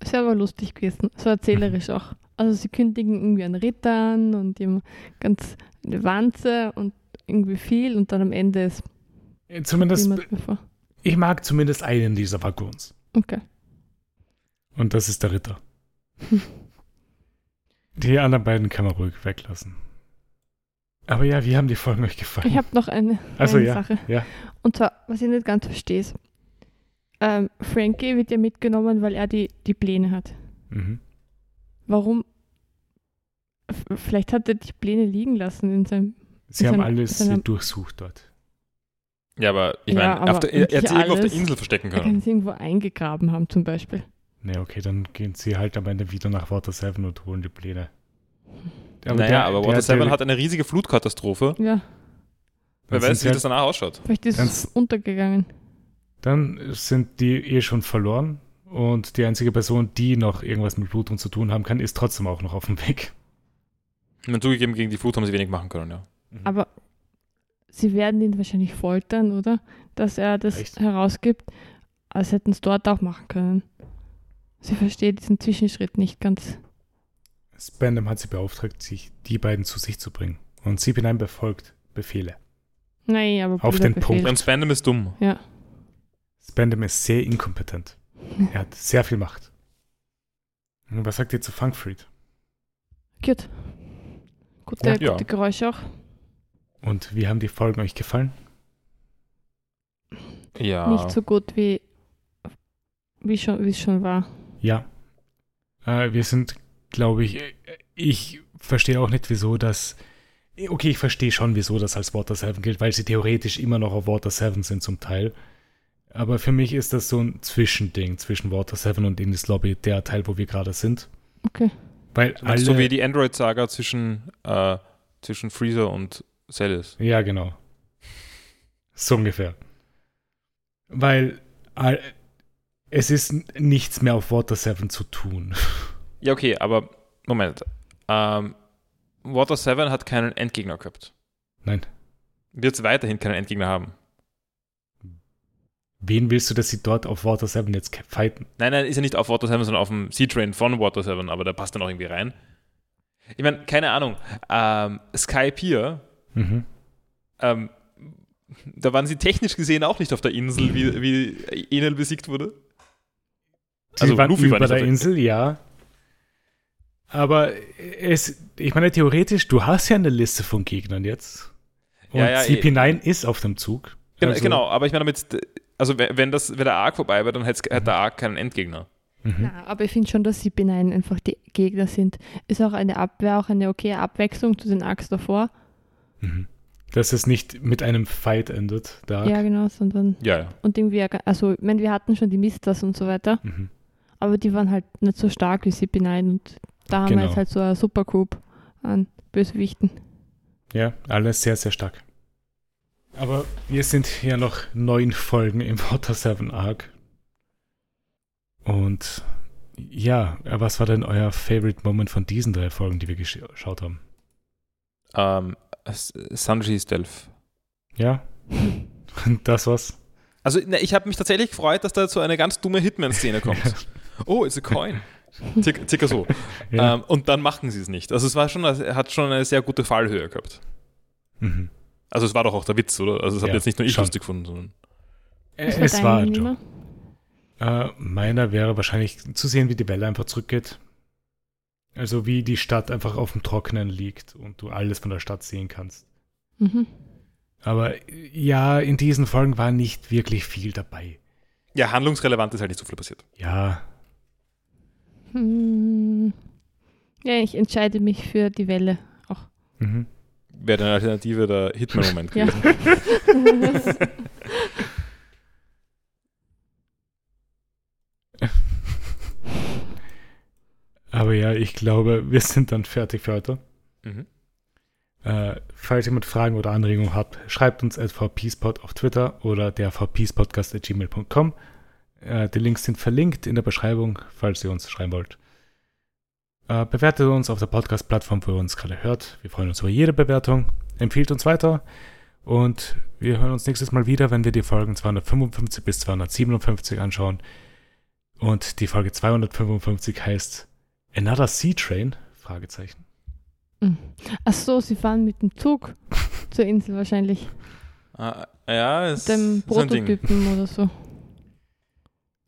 Wäre aber lustig gewesen, so erzählerisch auch. Also sie kündigen irgendwie an Rittern und ihm ganz eine Wanze und irgendwie viel und dann am Ende ist Äh, Zumindest, ich mag zumindest einen dieser Waggons. Okay. Und das ist der Ritter. Die anderen beiden kann man ruhig weglassen. Aber ja, wie haben die Folgen euch gefallen? Ich habe noch eine, Also eine ja, Sache. ja. Und zwar, was ich nicht ganz verstehe, ist, ähm, Frankie wird ja mitgenommen, weil er die, die Pläne hat. Mhm. Warum? Vielleicht hat er die Pläne liegen lassen in seinem. Sie Ist haben ein- alles ein- durchsucht dort. Ja, aber ich Ja, meine, aber der- er er hätte nicht sie irgendwo auf der. Insel verstecken Er kann können. es irgendwo eingegraben haben, zum Beispiel. Ne, okay, dann gehen sie halt am Ende wieder nach Water 7 und holen die Pläne. naja, der- aber der- Water 7 der- hat eine riesige Flutkatastrophe. Ja, Wer dann weiß, wie sie das danach ausschaut. vielleicht ist es untergegangen. Dann sind die eh schon verloren und die einzige Person, die noch irgendwas mit Blutung zu tun haben kann, ist trotzdem auch noch auf dem Weg. Meine, zugegeben, gegen die Flut haben sie wenig machen können, ja. Aber sie werden ihn wahrscheinlich foltern, oder? Dass er das Echt? herausgibt, als hätten es dort auch machen können. Sie versteht diesen Zwischenschritt nicht ganz. Spandam hat sie beauftragt, sich die beiden zu sich zu bringen. Und CP9 befolgt Befehle. Nein, aber Auf den Punkt. Befehl. Und Spandam ist dumm. Ja. Spandam ist sehr inkompetent. Er hat sehr viel Macht. Und was sagt ihr zu Funkfried? Gut. Gute, Ja. Ja. gute Geräusche auch. Und wie haben die Folgen euch gefallen? Ja. Nicht so gut wie wie schon wie es schon war. Ja. Äh, wir sind, glaube ich, äh, ich verstehe auch nicht, wieso das. Okay, ich verstehe schon, wieso das als Water 7 gilt, weil sie theoretisch immer noch auf Water 7 sind zum Teil. Aber für mich ist das so ein Zwischending zwischen Water 7 und Indies Lobby, der Teil, wo wir gerade sind. Okay. Weil alle, so wie die Android-Saga zwischen, äh, zwischen Freezer und Celis. Ja, genau. So ungefähr. Weil all, es ist nichts mehr auf Water 7 zu tun. Ja, okay, aber Moment. Ähm, Water 7 hat keinen Endgegner gehabt. Nein. Wird es weiterhin keinen Endgegner haben? Wen willst du, dass sie dort auf Water 7 jetzt fighten? Nein, nein, ist ja nicht auf Water 7, sondern auf dem Sea-Train von Water 7, aber der passt dann auch irgendwie rein. Ich meine, keine Ahnung. Ähm, Sky Pier, Mhm. ähm, da waren sie technisch gesehen auch nicht auf der Insel, wie, wie Enel besiegt wurde. Sie Also waren Luffy war über nicht der Insel, ja. Aber es, ich meine, theoretisch, du hast ja eine Liste von Gegnern jetzt. Und Ja, ja, CP9 ist auf dem Zug. Genau, Also- genau, aber ich meine damit, also wenn wenn das, wenn der Arc vorbei wäre, dann hätte hätte der Arc keinen Endgegner. Mhm. Na, aber ich finde schon, dass sie beneigen einfach die Gegner sind. Ist auch eine Abwehr, auch eine okaye Abwechslung zu den Arcs davor. Mhm. Dass es nicht mit einem Fight endet. Da. Ja, genau, sondern Ja, ja. und irgendwie, also ich meine, wir hatten schon die Misters und so weiter, Mhm. aber die waren halt nicht so stark wie CP9 und da haben wir Genau. jetzt halt so eine Supergroup an Bösewichten. Ja, alles sehr, sehr stark. Aber wir sind ja noch neun Folgen im Water 7 Arc. Und ja, was war denn euer Favorite Moment von diesen drei Folgen, die wir gesch- geschaut haben? Ähm, S- Sanji Stealth. Ja? Das war's? Also ne, ich habe mich tatsächlich gefreut, dass da so eine ganz dumme Hitman-Szene kommt. Oh, it's a coin. Circa, circa so. Ja. Ähm, und dann machen sie es nicht. Also es war schon, hat schon eine sehr gute Fallhöhe gehabt. Mhm. Also es war doch auch der Witz, oder? Also es habe Ja, jetzt nicht nur ich schon. lustig gefunden, sondern. Was es dein war ein? Joke. Äh, meiner wäre wahrscheinlich zu sehen, wie die Welle einfach zurückgeht. Also wie die Stadt einfach auf dem Trockenen liegt und du alles von der Stadt sehen kannst. Mhm. Aber äh, ja, in diesen Folgen war nicht wirklich viel dabei. Ja, handlungsrelevant ist halt nicht so viel passiert. Ja, Hm. Ja, ich entscheide mich für die Welle auch. mhm. Wäre eine Alternative der Hitman-Moment Ja. gewesen. Aber ja, ich glaube, wir sind dann fertig für heute. Mhm. Äh, falls jemand Fragen oder Anregungen hat, schreibt uns at vpspot auf Twitter oder der vpspodcast.gmail.com. Äh, die Links sind verlinkt in der Beschreibung, falls ihr uns schreiben wollt. Äh, bewertet uns auf der Podcast-Plattform, wo ihr uns gerade hört. Wir freuen uns über jede Bewertung. Empfiehlt uns weiter. Und wir hören uns nächstes Mal wieder, wenn wir die Folgen 255 bis 257 anschauen. Und die Folge 255 heißt Another Sea Train? Fragezeichen. Ach so, sie fahren mit dem Zug zur Insel wahrscheinlich. Ah, ja, es Mit dem ist. Prototypen oder so.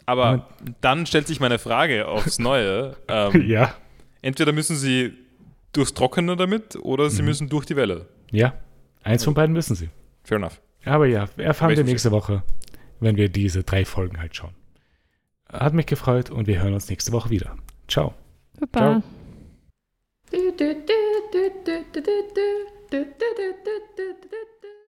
Aber dann stellt sich meine Frage aufs Neue. Ähm, Ja, entweder müssen sie durchs Trockene damit oder sie Mhm. müssen durch die Welle. ja. Eins von beiden müssen sie. Fair enough. Aber ja, erfahren wir Welche nächste Woche, wenn wir diese drei Folgen halt schauen. Hat mich gefreut und wir hören uns nächste Woche wieder. Ciao. Baba. Ciao.